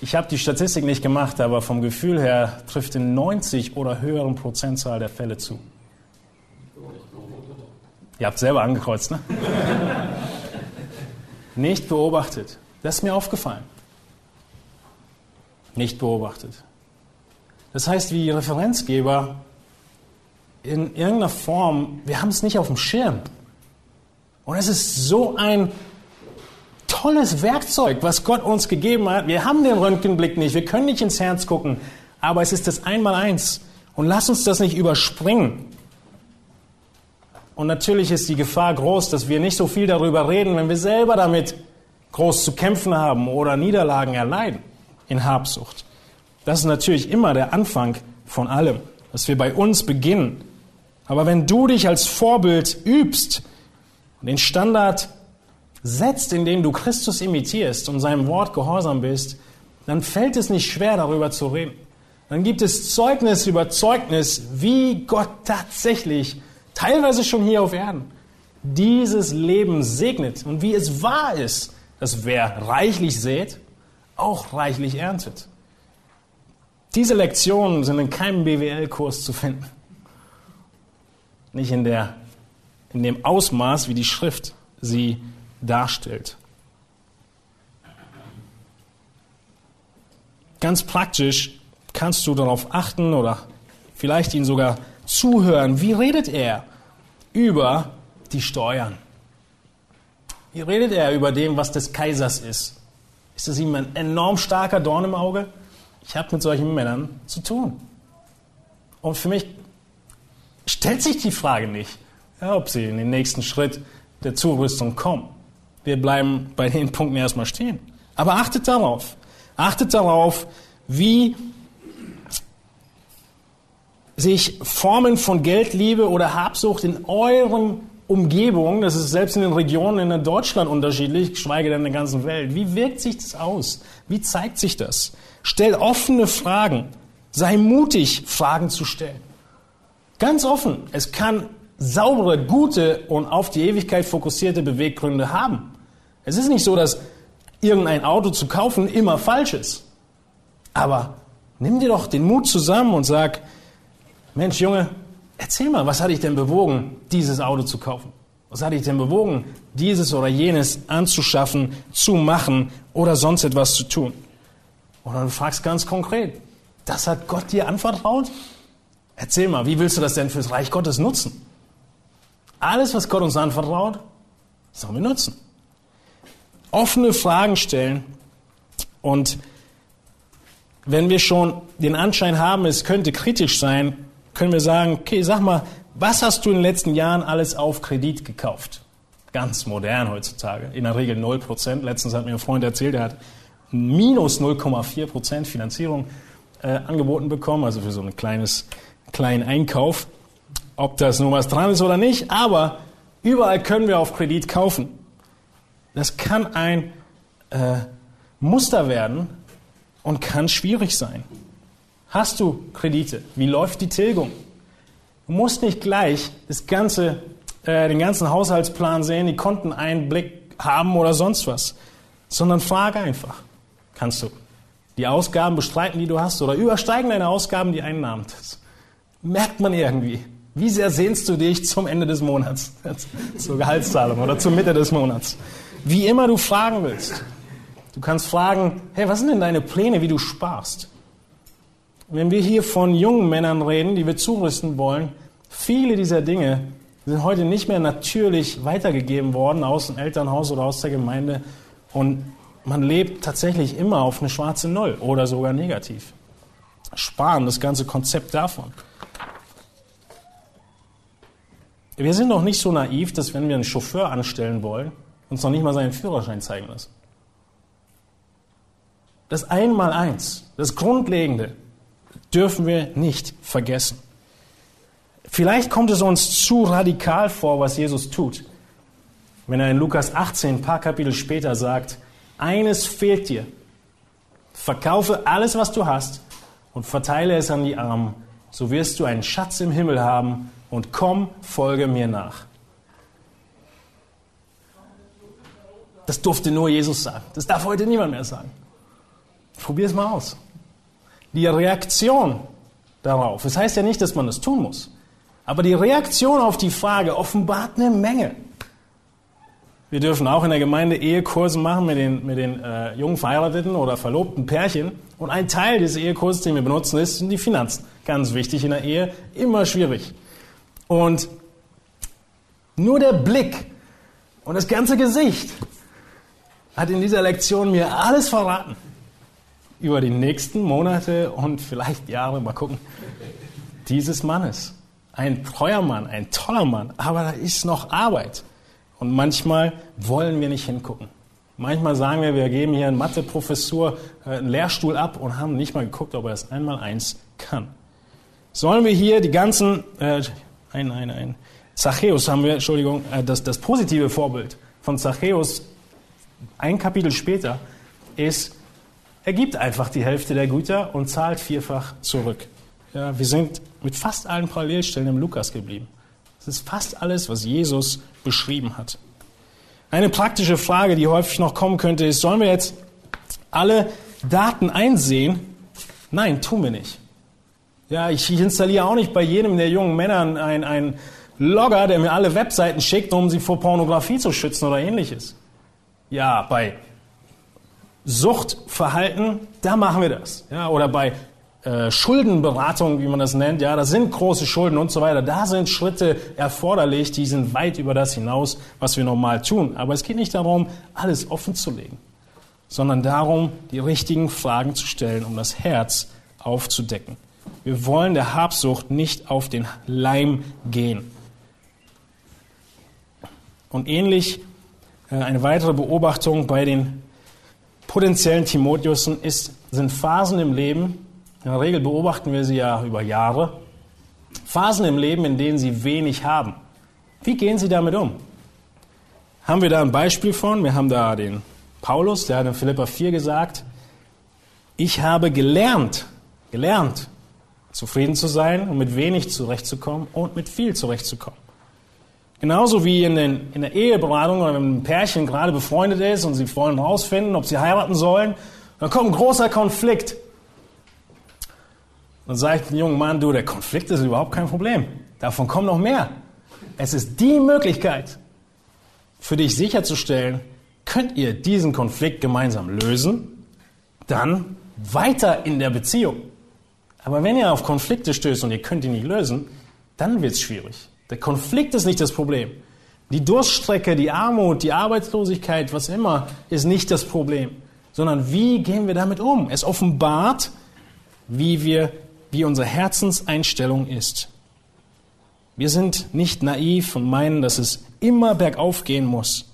ich habe die Statistik nicht gemacht, aber vom Gefühl her trifft in 90 oder höheren Prozentzahl der Fälle zu. Ihr habt selber angekreuzt, ne? Nicht beobachtet. Das ist mir aufgefallen. Nicht beobachtet. Das heißt, wie Referenzgeber in irgendeiner Form, wir haben es nicht auf dem Schirm. Und es ist so ein tolles Werkzeug, was Gott uns gegeben hat. Wir haben den Röntgenblick nicht, wir können nicht ins Herz gucken, aber es ist das Einmaleins. Und lass uns das nicht überspringen. Und natürlich ist die Gefahr groß, dass wir nicht so viel darüber reden, wenn wir selber damit groß zu kämpfen haben oder Niederlagen erleiden in Habsucht. Das ist natürlich immer der Anfang von allem, dass wir bei uns beginnen. Aber wenn du dich als Vorbild übst und den Standard setzt, indem du Christus imitierst und seinem Wort gehorsam bist, dann fällt es nicht schwer, darüber zu reden. Dann gibt es Zeugnis über Zeugnis, wie Gott tatsächlich, teilweise schon hier auf Erden, dieses Leben segnet und wie es wahr ist, dass wer reichlich sät, auch reichlich erntet. Diese Lektionen sind in keinem BWL-Kurs zu finden. Nicht in, der, in dem Ausmaß, wie die Schrift sie darstellt. Ganz praktisch kannst du darauf achten oder vielleicht ihn sogar zuhören. Wie redet er über die Steuern. Wie redet er über dem, was des Kaisers ist? Ist das ihm ein enorm starker Dorn im Auge? Ich habe mit solchen Männern zu tun. Und für mich stellt sich die Frage nicht, ob sie in den nächsten Schritt der Zurüstung kommen. Wir bleiben bei den Punkten erstmal stehen. Aber achtet darauf, achtet darauf, wie sich Formen von Geldliebe oder Habsucht in eurem Umgebung, das ist selbst in den Regionen in Deutschland unterschiedlich, geschweige denn in der ganzen Welt. Wie wirkt sich das aus? Wie zeigt sich das? Stell offene Fragen. Sei mutig, Fragen zu stellen. Ganz offen. Es kann saubere, gute und auf die Ewigkeit fokussierte Beweggründe haben. Es ist nicht so, dass irgendein Auto zu kaufen immer falsch ist. Aber nimm dir doch den Mut zusammen und sag, Mensch, Junge, Erzähl mal, was hat dich denn bewogen, dieses Auto zu kaufen? Was hat dich denn bewogen, dieses oder jenes anzuschaffen, zu machen oder sonst etwas zu tun? Oder du fragst ganz konkret, das hat Gott dir anvertraut? Erzähl mal, wie willst du das denn fürs Reich Gottes nutzen? Alles, was Gott uns anvertraut, sollen wir nutzen. Offene Fragen stellen und wenn wir schon den Anschein haben, es könnte kritisch sein, können wir sagen, okay, sag mal, was hast du in den letzten Jahren alles auf Kredit gekauft? Ganz modern heutzutage. In der Regel 0%. Letztens hat mir ein Freund erzählt, er hat minus 0,4% Finanzierung äh, angeboten bekommen, also für so ein kleines, kleinen Einkauf. Ob das nun was dran ist oder nicht, aber überall können wir auf Kredit kaufen. Das kann ein äh, Muster werden und kann schwierig sein. Hast du Kredite? Wie läuft die Tilgung? Du musst nicht gleich das ganze, äh, den ganzen Haushaltsplan sehen, die Konteneinblick haben oder sonst was, sondern frage einfach. Kannst du die Ausgaben bestreiten, die du hast, oder übersteigen deine Ausgaben die Einnahmen? Das merkt man irgendwie. Wie sehr sehnst du dich zum Ende des Monats, zur Gehaltszahlung oder zur Mitte des Monats? Wie immer du fragen willst. Du kannst fragen, hey, was sind denn deine Pläne, wie du sparst? Wenn wir hier von jungen Männern reden, die wir zurüsten wollen, viele dieser Dinge sind heute nicht mehr natürlich weitergegeben worden aus dem Elternhaus oder aus der Gemeinde und man lebt tatsächlich immer auf eine schwarze Null oder sogar negativ. Sparen, das ganze Konzept davon. Wir sind noch nicht so naiv, dass wenn wir einen Chauffeur anstellen wollen, uns noch nicht mal seinen Führerschein zeigen lassen. Das Einmaleins, das Grundlegende, dürfen wir nicht vergessen. Vielleicht kommt es uns zu radikal vor, was Jesus tut, wenn er in Lukas 18, ein paar Kapitel später sagt, eines fehlt dir. Verkaufe alles, was du hast und verteile es an die Armen. So wirst du einen Schatz im Himmel haben und komm, folge mir nach. Das durfte nur Jesus sagen. Das darf heute niemand mehr sagen. Probier es mal aus die Reaktion darauf. Das heißt ja nicht, dass man das tun muss. Aber die Reaktion auf die Frage offenbart eine Menge. Wir dürfen auch in der Gemeinde Ehekurse machen mit den, mit den äh, jungen verheirateten oder verlobten Pärchen. Und ein Teil des Ehekurses, den wir benutzen, ist, sind die Finanzen. Ganz wichtig in der Ehe, immer schwierig. Und nur der Blick und das ganze Gesicht hat in dieser Lektion mir alles verraten über die nächsten Monate und vielleicht Jahre, mal gucken, dieses Mannes. Ein treuer Mann, ein toller Mann, aber da ist noch Arbeit. Und manchmal wollen wir nicht hingucken. Manchmal sagen wir, wir geben hier eine Matheprofessur, äh, einen Lehrstuhl ab und haben nicht mal geguckt, ob er es einmal eins kann. Sollen wir hier die ganzen, äh, ein, ein, ein, Zachäus haben wir, Entschuldigung, äh, das, das positive Vorbild von Zachäus, ein Kapitel später, ist, er gibt einfach die Hälfte der Güter und zahlt vierfach zurück. Ja, wir sind mit fast allen Parallelstellen im Lukas geblieben. Das ist fast alles, was Jesus beschrieben hat. Eine praktische Frage, die häufig noch kommen könnte, ist, sollen wir jetzt alle Daten einsehen? Nein, tun wir nicht. Ja, ich installiere auch nicht bei jedem der jungen Männer einen, einen Logger, der mir alle Webseiten schickt, um sie vor Pornografie zu schützen oder ähnliches. Ja, bei Suchtverhalten, da machen wir das. Ja, oder bei äh, Schuldenberatung, wie man das nennt, ja, das sind große Schulden und so weiter. Da sind Schritte erforderlich, die sind weit über das hinaus, was wir normal tun. Aber es geht nicht darum, alles offen zu legen, sondern darum, die richtigen Fragen zu stellen, um das Herz aufzudecken. Wir wollen der Habsucht nicht auf den Leim gehen. Und ähnlich äh, eine weitere Beobachtung bei den potenziellen Timotheusen ist, sind Phasen im Leben, in der Regel beobachten wir sie ja über Jahre, Phasen im Leben, in denen sie wenig haben. Wie gehen sie damit um? Haben wir da ein Beispiel von? Wir haben da den Paulus, der hat in Philippa 4 gesagt, ich habe gelernt, gelernt, zufrieden zu sein und mit wenig zurechtzukommen und mit viel zurechtzukommen. Genauso wie in, den, in der Eheberatung wenn ein Pärchen gerade befreundet ist und sie wollen herausfinden, ob sie heiraten sollen, dann kommt ein großer Konflikt. Dann sagt ein junger Mann, du, der Konflikt ist überhaupt kein Problem. Davon kommt noch mehr. Es ist die Möglichkeit, für dich sicherzustellen, könnt ihr diesen Konflikt gemeinsam lösen, dann weiter in der Beziehung. Aber wenn ihr auf Konflikte stößt und ihr könnt die nicht lösen, dann wird es schwierig. Der Konflikt ist nicht das Problem. Die Durststrecke, die Armut, die Arbeitslosigkeit, was immer, ist nicht das Problem, sondern wie gehen wir damit um? Es offenbart, wie wir wie unsere Herzenseinstellung ist. Wir sind nicht naiv und meinen, dass es immer bergauf gehen muss.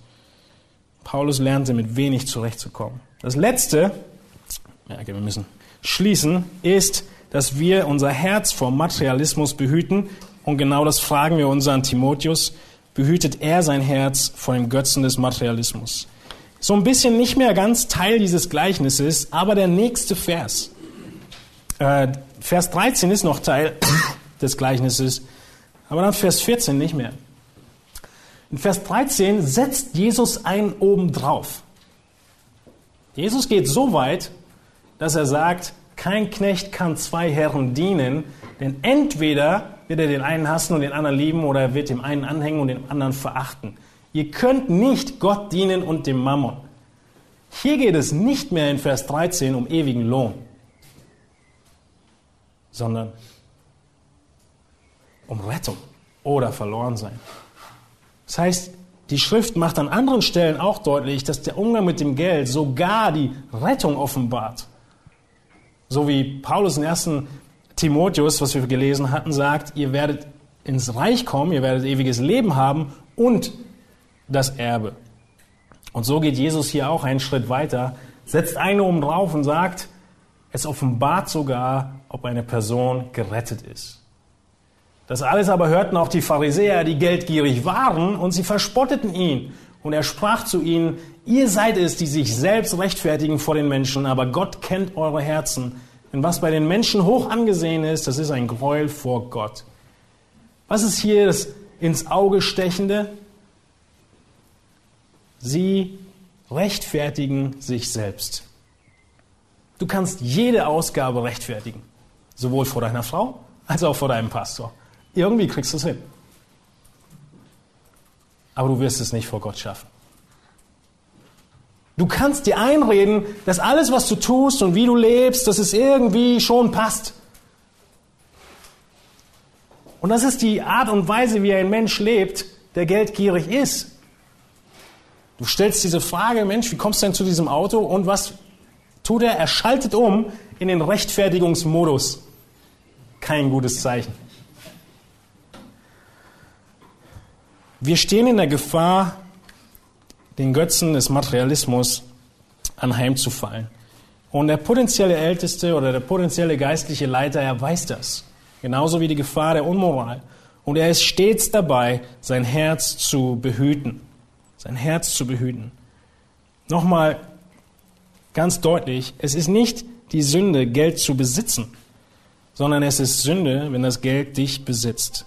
Paulus lernte mit wenig zurechtzukommen. Das letzte, ja, wir müssen schließen, ist, dass wir unser Herz vor Materialismus behüten. Und genau das fragen wir unseren Timotheus. Behütet er sein Herz vor den Götzen des Materialismus? So ein bisschen nicht mehr ganz Teil dieses Gleichnisses, aber der nächste Vers. Äh, Vers 13 ist noch Teil des Gleichnisses, aber dann Vers 14 nicht mehr. In Vers 13 setzt Jesus einen obendrauf. Jesus geht so weit, dass er sagt, kein Knecht kann zwei Herren dienen, denn entweder wird er den einen hassen und den anderen lieben oder er wird dem einen anhängen und den anderen verachten. Ihr könnt nicht Gott dienen und dem Mammon. Hier geht es nicht mehr in Vers 13 um ewigen Lohn sondern um Rettung oder verloren sein. Das heißt, die Schrift macht an anderen Stellen auch deutlich, dass der Umgang mit dem Geld sogar die Rettung offenbart. So wie Paulus in 1. Timotheus, was wir gelesen hatten, sagt, ihr werdet ins Reich kommen, ihr werdet ewiges Leben haben und das Erbe. Und so geht Jesus hier auch einen Schritt weiter, setzt einen oben drauf und sagt, es offenbart sogar, ob eine Person gerettet ist. Das alles aber hörten auch die Pharisäer, die geldgierig waren, und sie verspotteten ihn. Und er sprach zu ihnen, ihr seid es, die sich selbst rechtfertigen vor den Menschen, aber Gott kennt eure Herzen. Denn was bei den Menschen hoch angesehen ist, das ist ein Gräuel vor Gott. Was ist hier das ins Auge stechende? Sie rechtfertigen sich selbst. Du kannst jede Ausgabe rechtfertigen. Sowohl vor deiner Frau als auch vor deinem Pastor. Irgendwie kriegst du es hin. Aber du wirst es nicht vor Gott schaffen. Du kannst dir einreden, dass alles, was du tust und wie du lebst, dass es irgendwie schon passt. Und das ist die Art und Weise, wie ein Mensch lebt, der geldgierig ist. Du stellst diese Frage, Mensch, wie kommst du denn zu diesem Auto und was tut er, er schaltet um in den Rechtfertigungsmodus. Kein gutes Zeichen. Wir stehen in der Gefahr, den Götzen des Materialismus anheimzufallen. Und der potenzielle Älteste oder der potenzielle geistliche Leiter, er weiß das. Genauso wie die Gefahr der Unmoral. Und er ist stets dabei, sein Herz zu behüten. Sein Herz zu behüten. Nochmal ganz deutlich, es ist nicht die Sünde, Geld zu besitzen, sondern es ist Sünde, wenn das Geld dich besitzt.